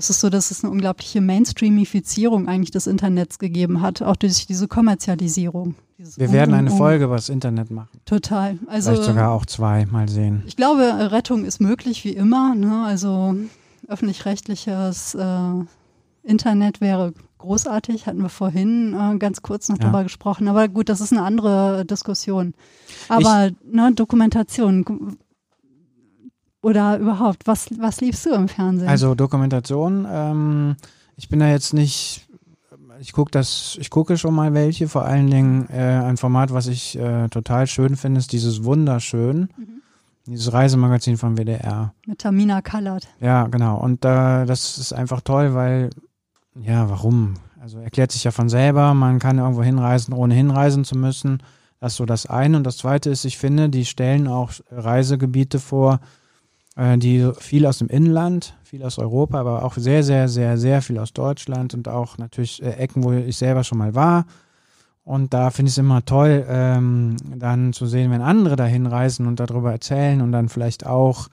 ist es so, dass es eine unglaubliche Mainstreamifizierung eigentlich des Internets gegeben hat, auch durch diese Kommerzialisierung. Wir werden eine Folge über das Internet machen. Total. Also, Vielleicht sogar auch zwei, mal sehen. Ich glaube, Rettung ist möglich, wie immer. Ne? Also öffentlich-rechtliches äh, Internet wäre großartig, hatten wir vorhin äh, ganz kurz noch ja. darüber gesprochen. Aber gut, das ist eine andere Diskussion. Aber ich, ne, Dokumentation oder überhaupt, was, was liebst du im Fernsehen? Also Dokumentation, ähm, ich bin da jetzt nicht, ich gucke das, ich gucke schon mal welche, vor allen Dingen äh, ein Format, was ich äh, total schön finde, ist dieses Wunderschön. Mhm. Dieses Reisemagazin von WDR. Mit Tamina Kallert. Ja, genau. Und äh, das ist einfach toll, weil ja, warum? Also erklärt sich ja von selber, man kann irgendwo hinreisen, ohne hinreisen zu müssen. Das ist so das eine. Und das zweite ist, ich finde, die stellen auch Reisegebiete vor, die viel aus dem Inland, viel aus Europa, aber auch sehr, sehr, sehr, sehr viel aus Deutschland und auch natürlich äh, Ecken, wo ich selber schon mal war. Und da finde ich es immer toll, ähm, dann zu sehen, wenn andere da hinreisen und darüber erzählen und dann vielleicht auch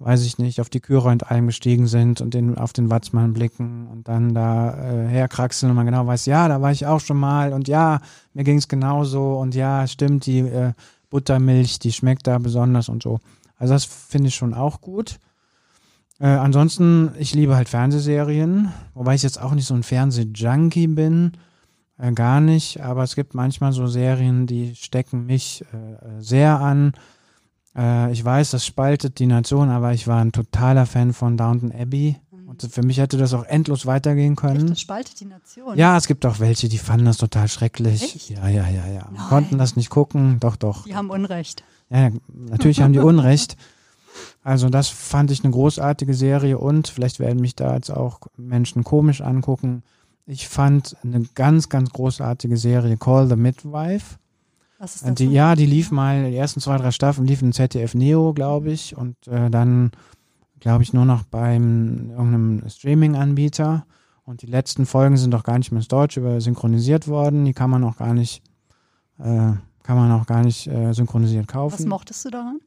weiß ich nicht, auf die Kühlräumt gestiegen sind und den, auf den Watzmann blicken und dann da äh, herkraxeln und man genau weiß, ja, da war ich auch schon mal und ja, mir ging es genauso und ja, stimmt, die äh, Buttermilch, die schmeckt da besonders und so. Also das finde ich schon auch gut. Äh, ansonsten, ich liebe halt Fernsehserien, wobei ich jetzt auch nicht so ein Fernsehjunkie bin, äh, gar nicht, aber es gibt manchmal so Serien, die stecken mich äh, sehr an äh, ich weiß, das spaltet die Nation, aber ich war ein totaler Fan von Downton Abbey. Und für mich hätte das auch endlos weitergehen können. Echt, das spaltet die Nation? Ja, es gibt auch welche, die fanden das total schrecklich. Echt? Ja, ja, ja, ja. Nein. Konnten das nicht gucken. Doch, doch. Die haben Unrecht. Ja, natürlich haben die Unrecht. Also das fand ich eine großartige Serie und vielleicht werden mich da jetzt auch Menschen komisch angucken. Ich fand eine ganz, ganz großartige Serie Call the Midwife. Was ist das? Die, ja, die lief mal, die ersten zwei, drei Staffeln liefen in ZDF Neo, glaube ich, und äh, dann, glaube ich, nur noch beim irgendeinem Streaming-Anbieter. Und die letzten Folgen sind doch gar nicht mehr ins Deutsche synchronisiert worden. Die kann man auch gar nicht, äh, kann man auch gar nicht äh, synchronisiert kaufen. Was mochtest du daran?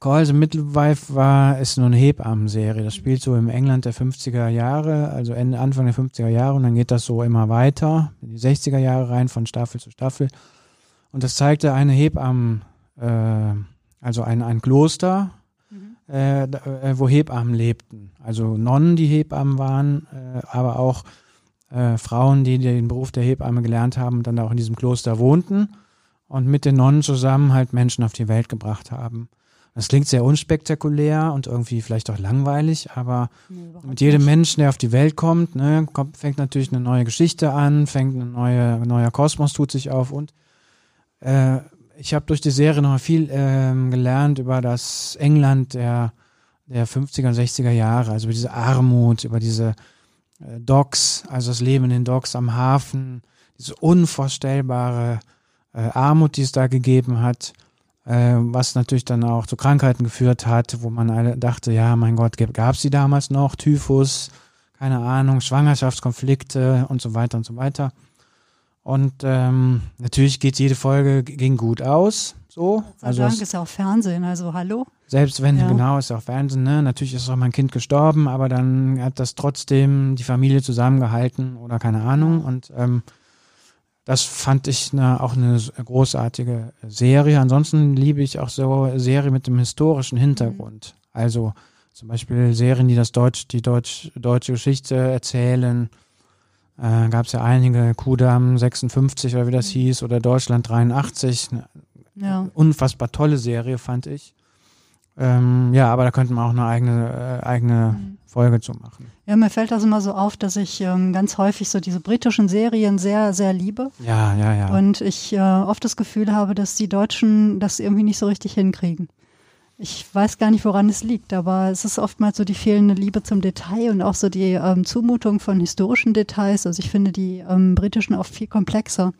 Call the Midwife war, ist nur eine Hebammenserie. Das spielt so im England der 50er Jahre, also Ende, Anfang der 50er Jahre und dann geht das so immer weiter, in die 60er Jahre rein, von Staffel zu Staffel. Und das zeigte eine Hebammen, äh, also ein, ein Kloster. Äh, äh, wo Hebammen lebten. Also Nonnen, die Hebammen waren, äh, aber auch äh, Frauen, die den Beruf der Hebamme gelernt haben und dann auch in diesem Kloster wohnten und mit den Nonnen zusammen halt Menschen auf die Welt gebracht haben. Das klingt sehr unspektakulär und irgendwie vielleicht auch langweilig, aber nee, mit jedem nicht. Menschen, der auf die Welt kommt, ne, kommt, fängt natürlich eine neue Geschichte an, fängt ein neue, neuer Kosmos tut sich auf und äh, ich habe durch die Serie noch viel ähm, gelernt über das England der, der 50er und 60er Jahre, also über diese Armut, über diese äh, Docks, also das Leben in den Docks am Hafen, diese unvorstellbare äh, Armut, die es da gegeben hat, äh, was natürlich dann auch zu Krankheiten geführt hat, wo man alle dachte, ja, mein Gott, gab es die damals noch, Typhus, keine Ahnung, Schwangerschaftskonflikte und so weiter und so weiter. Und ähm, natürlich geht jede Folge ging gut aus. So. Also Dank ist ja auch Fernsehen, also hallo. Selbst wenn, ja. genau, ist auch Fernsehen, ne? Natürlich ist auch mein Kind gestorben, aber dann hat das trotzdem die Familie zusammengehalten oder keine Ahnung. Und ähm, das fand ich ne, auch eine großartige Serie. Ansonsten liebe ich auch so Serien mit dem historischen Hintergrund. Mhm. Also zum Beispiel Serien, die das Deutsch, die Deutsch, deutsche Geschichte erzählen äh, gab es ja einige, Kudam 56 oder wie das mhm. hieß, oder Deutschland 83. Ja. Unfassbar tolle Serie, fand ich. Ähm, ja, aber da könnten wir auch eine eigene, äh, eigene mhm. Folge zu machen. Ja, mir fällt das immer so auf, dass ich ähm, ganz häufig so diese britischen Serien sehr, sehr liebe. Ja, ja, ja. Und ich äh, oft das Gefühl habe, dass die Deutschen das irgendwie nicht so richtig hinkriegen. Ich weiß gar nicht, woran es liegt, aber es ist oftmals so die fehlende Liebe zum Detail und auch so die ähm, Zumutung von historischen Details. Also ich finde die ähm, britischen oft viel komplexer.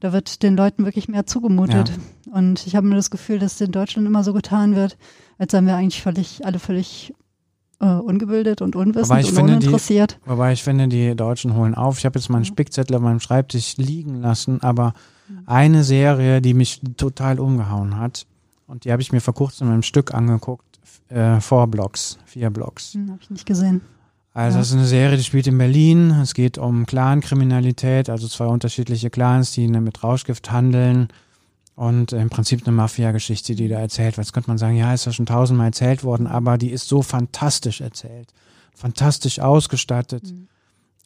Da wird den Leuten wirklich mehr zugemutet. Ja. Und ich habe mir das Gefühl, dass in Deutschland immer so getan wird, als seien wir eigentlich völlig, alle völlig äh, ungebildet und unwissend und uninteressiert. Die, wobei ich finde, die Deutschen holen auf. Ich habe jetzt meinen Spickzettel auf meinem Schreibtisch liegen lassen, aber mhm. eine Serie, die mich total umgehauen hat, und die habe ich mir vor kurzem in einem Stück angeguckt, äh, Four Blocks, vier Blocks. Hm, habe ich nicht gesehen. Also ja. das ist eine Serie, die spielt in Berlin. Es geht um Clankriminalität, also zwei unterschiedliche Clans, die mit Rauschgift handeln und im Prinzip eine Mafia-Geschichte, die da erzählt wird. Jetzt könnte man sagen, ja, ist ja schon tausendmal erzählt worden, aber die ist so fantastisch erzählt, fantastisch ausgestattet. Mhm.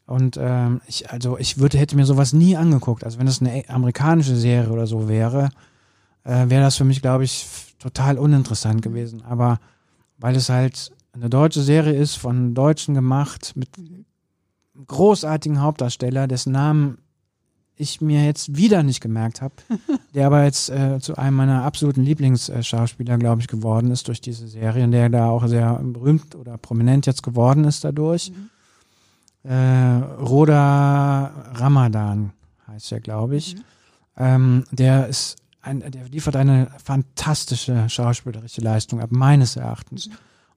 Und ähm, ich, also ich würde, hätte mir sowas nie angeguckt. Also wenn das eine amerikanische Serie oder so wäre, äh, wäre das für mich, glaube ich, total uninteressant gewesen. Aber weil es halt eine deutsche Serie ist, von Deutschen gemacht, mit großartigen Hauptdarsteller, dessen Namen ich mir jetzt wieder nicht gemerkt habe, der aber jetzt äh, zu einem meiner absoluten Lieblingsschauspieler, glaube ich, geworden ist durch diese Serie und der da auch sehr berühmt oder prominent jetzt geworden ist dadurch. Mhm. Äh, Roda Ramadan heißt er, glaube ich. Mhm. Ähm, der ist ein, der liefert eine fantastische schauspielerische Leistung ab, meines Erachtens. Mhm.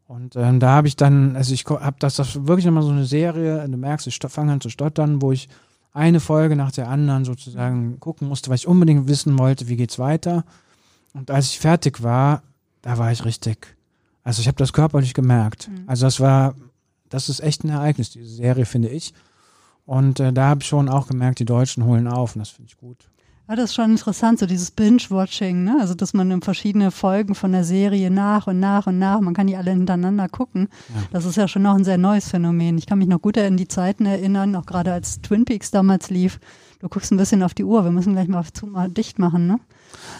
Und ähm, da habe ich dann, also ich habe das, das wirklich immer so eine Serie, du merkst, ich fange an zu stottern, wo ich eine Folge nach der anderen sozusagen gucken musste, weil ich unbedingt wissen wollte, wie geht's weiter. Und als ich fertig war, da war ich richtig. Also ich habe das körperlich gemerkt. Mhm. Also das war, das ist echt ein Ereignis, diese Serie, finde ich. Und äh, da habe ich schon auch gemerkt, die Deutschen holen auf und das finde ich gut. Ja, das ist schon interessant, so dieses Binge-Watching, ne? Also, dass man in verschiedene Folgen von der Serie nach und nach und nach, man kann die alle hintereinander gucken. Ja. Das ist ja schon noch ein sehr neues Phänomen. Ich kann mich noch gut an die Zeiten erinnern, auch gerade als Twin Peaks damals lief. Du guckst ein bisschen auf die Uhr, wir müssen gleich mal, zu, mal dicht machen, ne?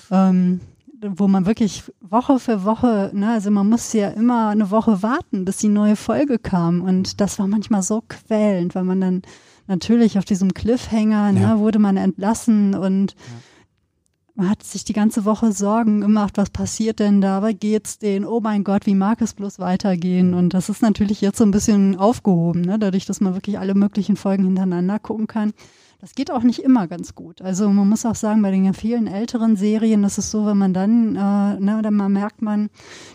Ähm, wo man wirklich Woche für Woche, ne, also man musste ja immer eine Woche warten, bis die neue Folge kam. Und das war manchmal so quälend, weil man dann natürlich auf diesem Cliffhanger ne, ja. wurde man entlassen und ja. man hat sich die ganze Woche Sorgen gemacht, was passiert denn da, was geht's denen, oh mein Gott, wie mag es bloß weitergehen und das ist natürlich jetzt so ein bisschen aufgehoben, ne, dadurch, dass man wirklich alle möglichen Folgen hintereinander gucken kann. Das geht auch nicht immer ganz gut. Also man muss auch sagen, bei den vielen älteren Serien ist es so, wenn man dann, äh, ne, dann mal merkt man,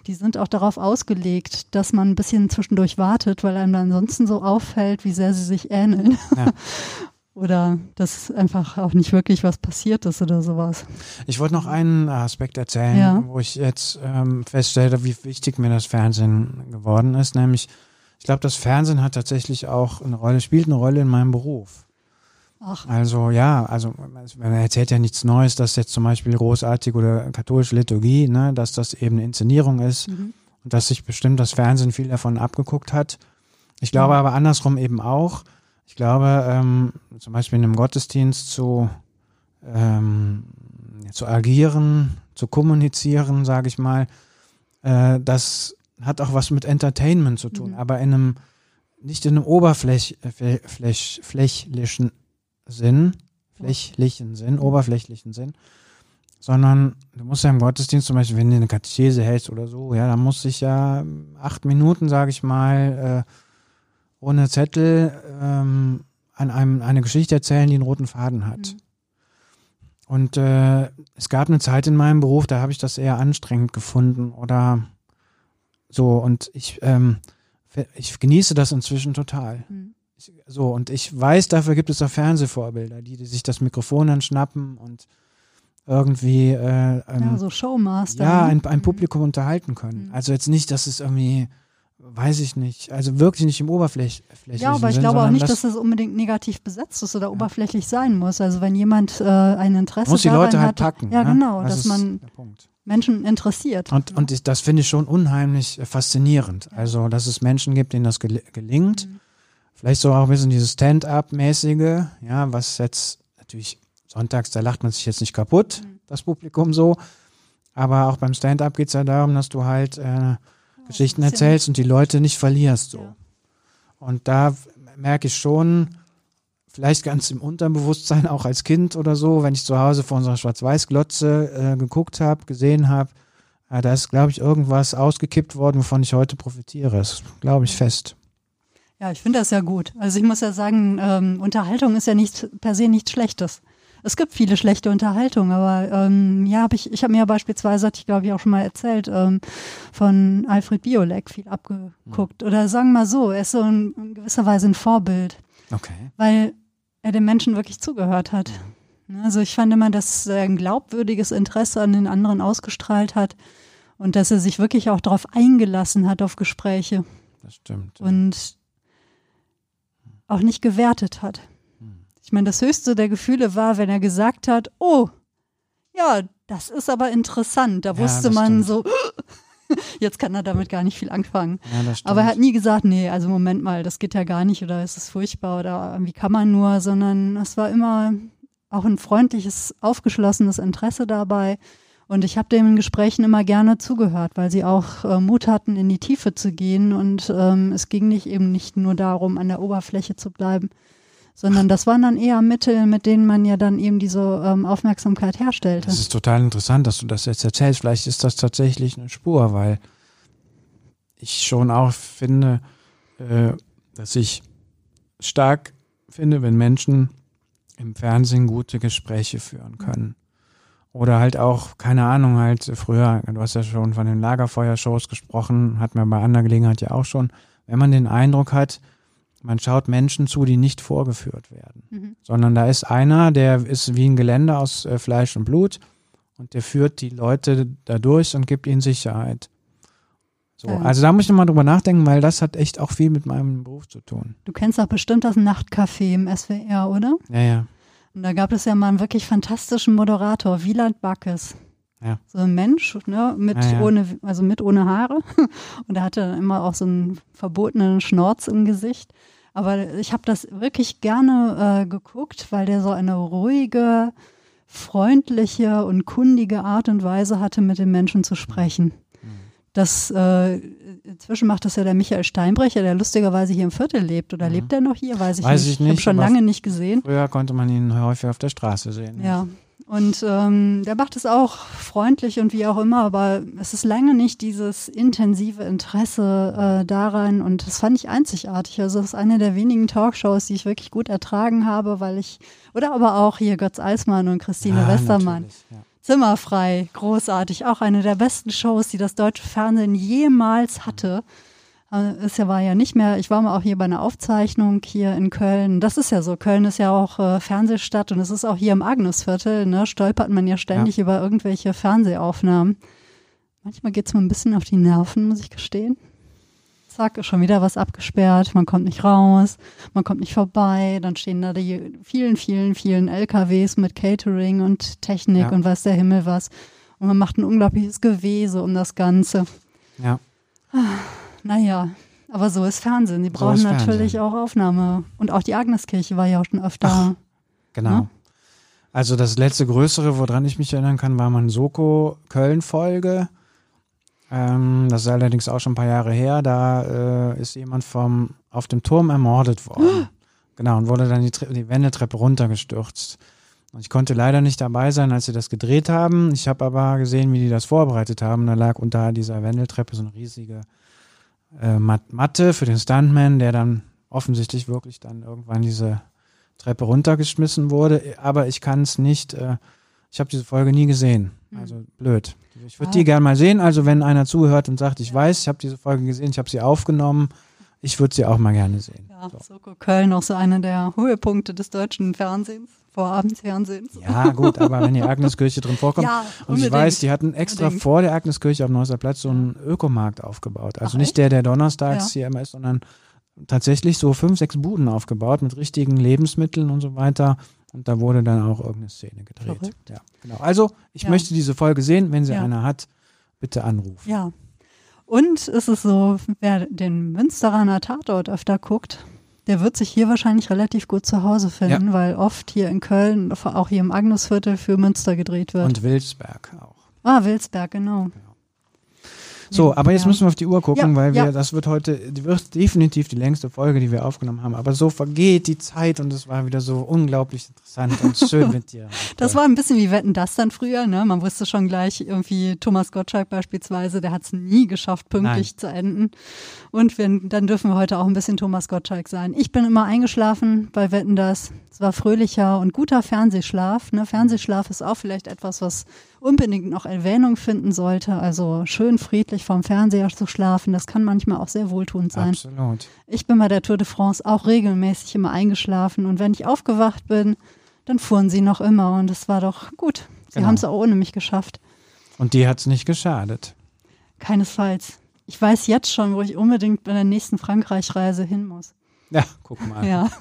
die sind auch darauf ausgelegt, dass man ein bisschen zwischendurch wartet, weil einem ansonsten so auffällt, wie sehr sie sich ähneln. Ja. oder dass einfach auch nicht wirklich was passiert ist oder sowas. Ich wollte noch einen Aspekt erzählen, ja. wo ich jetzt ähm, feststelle, wie wichtig mir das Fernsehen geworden ist, nämlich ich glaube, das Fernsehen hat tatsächlich auch eine Rolle, spielt eine Rolle in meinem Beruf. Ach. Also ja, also man erzählt ja nichts Neues, dass jetzt zum Beispiel großartig oder katholische Liturgie, ne, dass das eben eine Inszenierung ist mhm. und dass sich bestimmt das Fernsehen viel davon abgeguckt hat. Ich glaube mhm. aber andersrum eben auch. Ich glaube, ähm, zum Beispiel in einem Gottesdienst zu, ähm, zu agieren, zu kommunizieren, sage ich mal, äh, das hat auch was mit Entertainment zu tun, mhm. aber in einem nicht in einem oberflächlichen Sinn, flächlichen Sinn, oberflächlichen Sinn, sondern du musst ja im Gottesdienst zum Beispiel, wenn du eine Katechese hältst oder so, ja, dann muss ich ja acht Minuten, sage ich mal, äh, ohne Zettel ähm, an einem eine Geschichte erzählen, die einen roten Faden hat. Mhm. Und äh, es gab eine Zeit in meinem Beruf, da habe ich das eher anstrengend gefunden oder so. Und ich, ähm, ich genieße das inzwischen total. Mhm. So, und ich weiß, dafür gibt es auch Fernsehvorbilder, die, die sich das Mikrofon dann schnappen und irgendwie äh, ähm, ja, so Showmaster. Ja, ein, ein mhm. Publikum unterhalten können. Mhm. Also jetzt nicht, dass es irgendwie, weiß ich nicht, also wirklich nicht im oberflächlichen Ja, aber ich Sinn, glaube auch nicht, dass es unbedingt negativ besetzt ist oder ja. oberflächlich sein muss. Also wenn jemand äh, ein Interesse muss die Leute halt hat, packen. Ja, ne? genau, das dass man Menschen interessiert. Und, ja. und das finde ich schon unheimlich faszinierend. Also, dass es Menschen gibt, denen das gel gelingt. Mhm Vielleicht so auch ein bisschen dieses Stand-up-mäßige, ja, was jetzt natürlich sonntags, da lacht man sich jetzt nicht kaputt, mhm. das Publikum so. Aber auch beim Stand-up geht es ja darum, dass du halt äh, oh, Geschichten erzählst und die Leute nicht verlierst. so. Ja. Und da merke ich schon, vielleicht ganz im Unterbewusstsein, auch als Kind oder so, wenn ich zu Hause vor unserer Schwarz-Weiß-Glotze äh, geguckt habe, gesehen habe, äh, da ist, glaube ich, irgendwas ausgekippt worden, wovon ich heute profitiere. Das glaube ich fest. Ja, ich finde das ja gut. Also ich muss ja sagen, ähm, Unterhaltung ist ja nicht per se nichts Schlechtes. Es gibt viele schlechte Unterhaltung, aber ähm, ja, hab ich, ich habe mir ja beispielsweise, hatte ich glaube ich auch schon mal erzählt, ähm, von Alfred Biolek viel abgeguckt. Mhm. Oder sagen wir mal so, er ist so in, in gewisser Weise ein Vorbild. Okay. Weil er den Menschen wirklich zugehört hat. Mhm. Also ich fand immer, dass er ein glaubwürdiges Interesse an den anderen ausgestrahlt hat und dass er sich wirklich auch darauf eingelassen hat, auf Gespräche. Das stimmt. Ja. Und auch nicht gewertet hat. Ich meine, das höchste der Gefühle war, wenn er gesagt hat, oh, ja, das ist aber interessant. Da ja, wusste man stimmt. so, jetzt kann er damit gar nicht viel anfangen. Ja, aber er hat nie gesagt, nee, also Moment mal, das geht ja gar nicht oder es ist furchtbar oder wie kann man nur, sondern es war immer auch ein freundliches, aufgeschlossenes Interesse dabei. Und ich habe den Gesprächen immer gerne zugehört, weil sie auch äh, Mut hatten, in die Tiefe zu gehen. Und ähm, es ging nicht eben nicht nur darum, an der Oberfläche zu bleiben, sondern das waren dann eher Mittel, mit denen man ja dann eben diese ähm, Aufmerksamkeit herstellte. Das ist total interessant, dass du das jetzt erzählst. Vielleicht ist das tatsächlich eine Spur, weil ich schon auch finde, äh, dass ich stark finde, wenn Menschen im Fernsehen gute Gespräche führen können. Oder halt auch, keine Ahnung, halt früher, du hast ja schon von den Lagerfeuershows gesprochen, hat mir bei anderer Gelegenheit ja auch schon, wenn man den Eindruck hat, man schaut Menschen zu, die nicht vorgeführt werden, mhm. sondern da ist einer, der ist wie ein Geländer aus äh, Fleisch und Blut und der führt die Leute da durch und gibt ihnen Sicherheit. So, ja. Also da muss ich nochmal drüber nachdenken, weil das hat echt auch viel mit meinem Beruf zu tun. Du kennst doch bestimmt das Nachtcafé im SWR, oder? Ja, ja. Und da gab es ja mal einen wirklich fantastischen Moderator, Wieland Backes. Ja. So ein Mensch, ne, mit ja, ja. ohne, also mit ohne Haare. Und er hatte immer auch so einen verbotenen Schnorz im Gesicht. Aber ich habe das wirklich gerne äh, geguckt, weil der so eine ruhige, freundliche und kundige Art und Weise hatte, mit den Menschen zu sprechen. Das äh, inzwischen macht das ja der Michael Steinbrecher, der lustigerweise hier im Viertel lebt. Oder mhm. lebt er noch hier? Weiß ich Weiß nicht. Ich, nicht, ich habe schon lange nicht gesehen. Früher konnte man ihn häufig auf der Straße sehen. Ja, und ähm, der macht es auch freundlich und wie auch immer, aber es ist lange nicht dieses intensive Interesse äh, daran und das fand ich einzigartig. Also es ist eine der wenigen Talkshows, die ich wirklich gut ertragen habe, weil ich, oder aber auch hier Götz Eismann und Christine ja, Westermann. Ja. Zimmerfrei, großartig, auch eine der besten Shows, die das deutsche Fernsehen jemals hatte. Äh, es war ja nicht mehr, ich war mal auch hier bei einer Aufzeichnung hier in Köln. Das ist ja so, Köln ist ja auch äh, Fernsehstadt und es ist auch hier im Agnesviertel, ne, stolpert man ja ständig ja. über irgendwelche Fernsehaufnahmen. Manchmal geht es mir ein bisschen auf die Nerven, muss ich gestehen. Zack, ist schon wieder was abgesperrt, man kommt nicht raus, man kommt nicht vorbei, dann stehen da die vielen, vielen, vielen LKWs mit Catering und Technik ja. und weiß der Himmel was. Und man macht ein unglaubliches Gewese um das Ganze. Ja. Ah. Naja, aber so ist Fernsehen. Die brauchen so natürlich auch Aufnahme. Und auch die Agneskirche war ja auch schon öfter. Ach, genau. Ne? Also das letzte größere, woran ich mich erinnern kann, war mal Soko Köln-Folge. Ähm, das ist allerdings auch schon ein paar Jahre her. Da äh, ist jemand vom auf dem Turm ermordet worden. Genau, und wurde dann die, die Wendeltreppe runtergestürzt. Und ich konnte leider nicht dabei sein, als sie das gedreht haben. Ich habe aber gesehen, wie die das vorbereitet haben. Da lag unter dieser Wendeltreppe so eine riesige äh, Matte für den Stuntman, der dann offensichtlich wirklich dann irgendwann diese Treppe runtergeschmissen wurde. Aber ich kann es nicht, äh, ich habe diese Folge nie gesehen. Hm. Also blöd. Ich würde ah. die gerne mal sehen. Also wenn einer zuhört und sagt, ich ja. weiß, ich habe diese Folge gesehen, ich habe sie aufgenommen, ich würde sie auch mal gerne sehen. Ja, so. Soko Köln auch so einer der Höhepunkte des deutschen Fernsehens. Vorabendsfernsehens. Ja, gut, aber wenn die Agneskirche drin vorkommt. Ja, und ich weiß, die hatten extra unbedingt. vor der Agneskirche auf Neusser Platz so einen Ökomarkt aufgebaut. Also Ach, nicht der, der donnerstags ja. hier immer ist, sondern tatsächlich so fünf, sechs Buden aufgebaut mit richtigen Lebensmitteln und so weiter. Und da wurde dann auch irgendeine Szene gedreht. Verrückt. Ja, genau. Also, ich ja. möchte diese Folge sehen. Wenn sie ja. einer hat, bitte anrufen. Ja. Und ist es so, wer den Münsteraner Tatort öfter guckt, der wird sich hier wahrscheinlich relativ gut zu Hause finden, ja. weil oft hier in Köln, auch hier im Agnesviertel für Münster gedreht wird. Und Wilsberg auch. Ah, Wilsberg, genau. genau. So, aber jetzt Ja. müssen wir auf die Uhr gucken, Ja, weil wir, ja. das wird heute, wird definitiv die längste Folge, die wir aufgenommen haben. Aber so vergeht die Zeit und es war wieder so unglaublich interessant und schön mit dir. Das war ein bisschen wie Wetten das dann früher, ne? Man wusste schon gleich irgendwie Thomas Gottschalk beispielsweise, der hat es nie geschafft, pünktlich Nein. zu enden. Und wir, dann dürfen wir heute auch ein bisschen Thomas Gottschalk sein. Ich bin immer eingeschlafen bei Wetten das. Es war fröhlicher und guter Fernsehschlaf. Ne? Fernsehschlaf ist auch vielleicht etwas, was unbedingt noch Erwähnung finden sollte. Also schön friedlich vom Fernseher zu schlafen, das kann manchmal auch sehr wohltuend sein. Absolut. Ich bin bei der Tour de France auch regelmäßig immer eingeschlafen und wenn ich aufgewacht bin, dann fuhren sie noch immer und es war doch gut. Sie Genau. haben es auch ohne mich geschafft. Und die hat es nicht geschadet. Keinesfalls. Ich weiß jetzt schon, wo ich unbedingt bei der nächsten Frankreich-Reise hin muss. Ja, guck mal. Ja.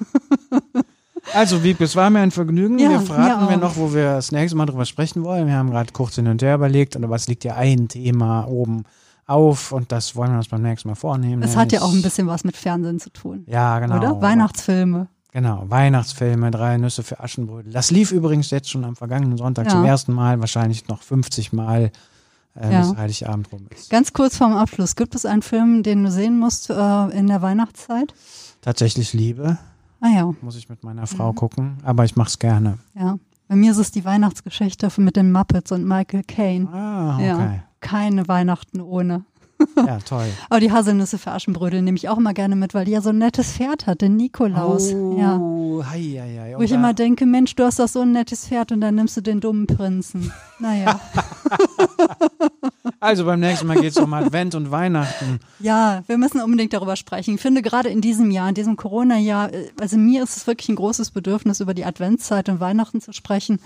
Also, Wiebke, es war mir ein Vergnügen. Ja, wir fragen mir noch, wo wir das nächste Mal drüber sprechen wollen. Wir haben gerade kurz hin und her überlegt, aber es liegt ja ein Thema oben auf und das wollen wir uns beim nächsten Mal vornehmen. Es hat ja auch ein bisschen was mit Fernsehen zu tun. Ja, genau. Oder? Weihnachtsfilme. Genau, Weihnachtsfilme, drei Nüsse für Aschenbrödel. Das lief übrigens jetzt schon am vergangenen Sonntag Ja. zum ersten Mal, wahrscheinlich noch 50 Mal, äh, Ja. bis Heiligabend rum ist. Ganz kurz vorm Abschluss. Gibt es einen Film, den du sehen musst äh, in der Weihnachtszeit? Tatsächlich Liebe, Ah ja, muss ich mit meiner Frau Mhm. gucken, aber ich mach's gerne. ja. Bei mir ist es die Weihnachtsgeschichte mit den Muppets und Michael Caine. Ah, okay. Ja. Keine Weihnachten ohne. Ja, toll. Aber die Haselnüsse für Aschenbrödel nehme ich auch immer gerne mit, weil die ja so ein nettes Pferd hat, den Nikolaus. ja. Oh, hei, hei, hei. Wo ich immer denke, Mensch, du hast doch so ein nettes Pferd und dann nimmst du den dummen Prinzen. Naja. Also beim nächsten Mal geht's um Advent und Weihnachten. ja, wir müssen unbedingt darüber sprechen. Ich finde gerade in diesem Jahr, in diesem Corona-Jahr, äh, also mir ist es wirklich ein großes Bedürfnis, über die Adventszeit und Weihnachten zu sprechen.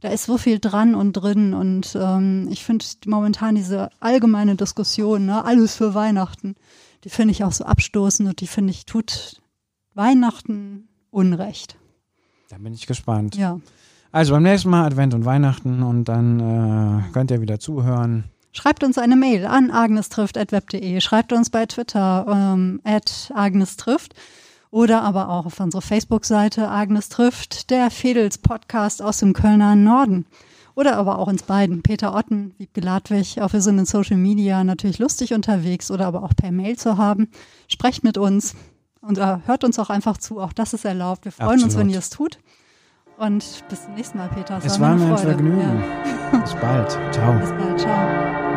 Da ist so viel dran und drin und ähm, ich finde momentan diese allgemeine Diskussion, ne, alles für Weihnachten, die finde ich auch so abstoßend und die finde ich tut Weihnachten Unrecht. Da bin ich gespannt. Ja. Also beim nächsten Mal Advent und Weihnachten und dann äh, könnt ihr wieder zuhören. Schreibt uns eine Mail an agnestrifft.web.de. Schreibt uns bei Twitter ähm, at agnestrifft oder aber auch auf unsere Facebook-Seite Agnes trifft, der Fedels Podcast aus dem Kölner Norden. Oder aber auch uns beiden, Peter Otten, Wiebke Ladwig. Auch wir sind in Social Media natürlich lustig unterwegs oder aber auch per Mail zu haben. Sprecht mit uns und äh, hört uns auch einfach zu. Auch das ist erlaubt. Wir freuen uns, Absolut. wenn ihr es tut. Und bis zum nächsten Mal, Peter. Es war mir ein. Vergnügen. Bis bald. Ciao. Ja. Bis bald. Ciao.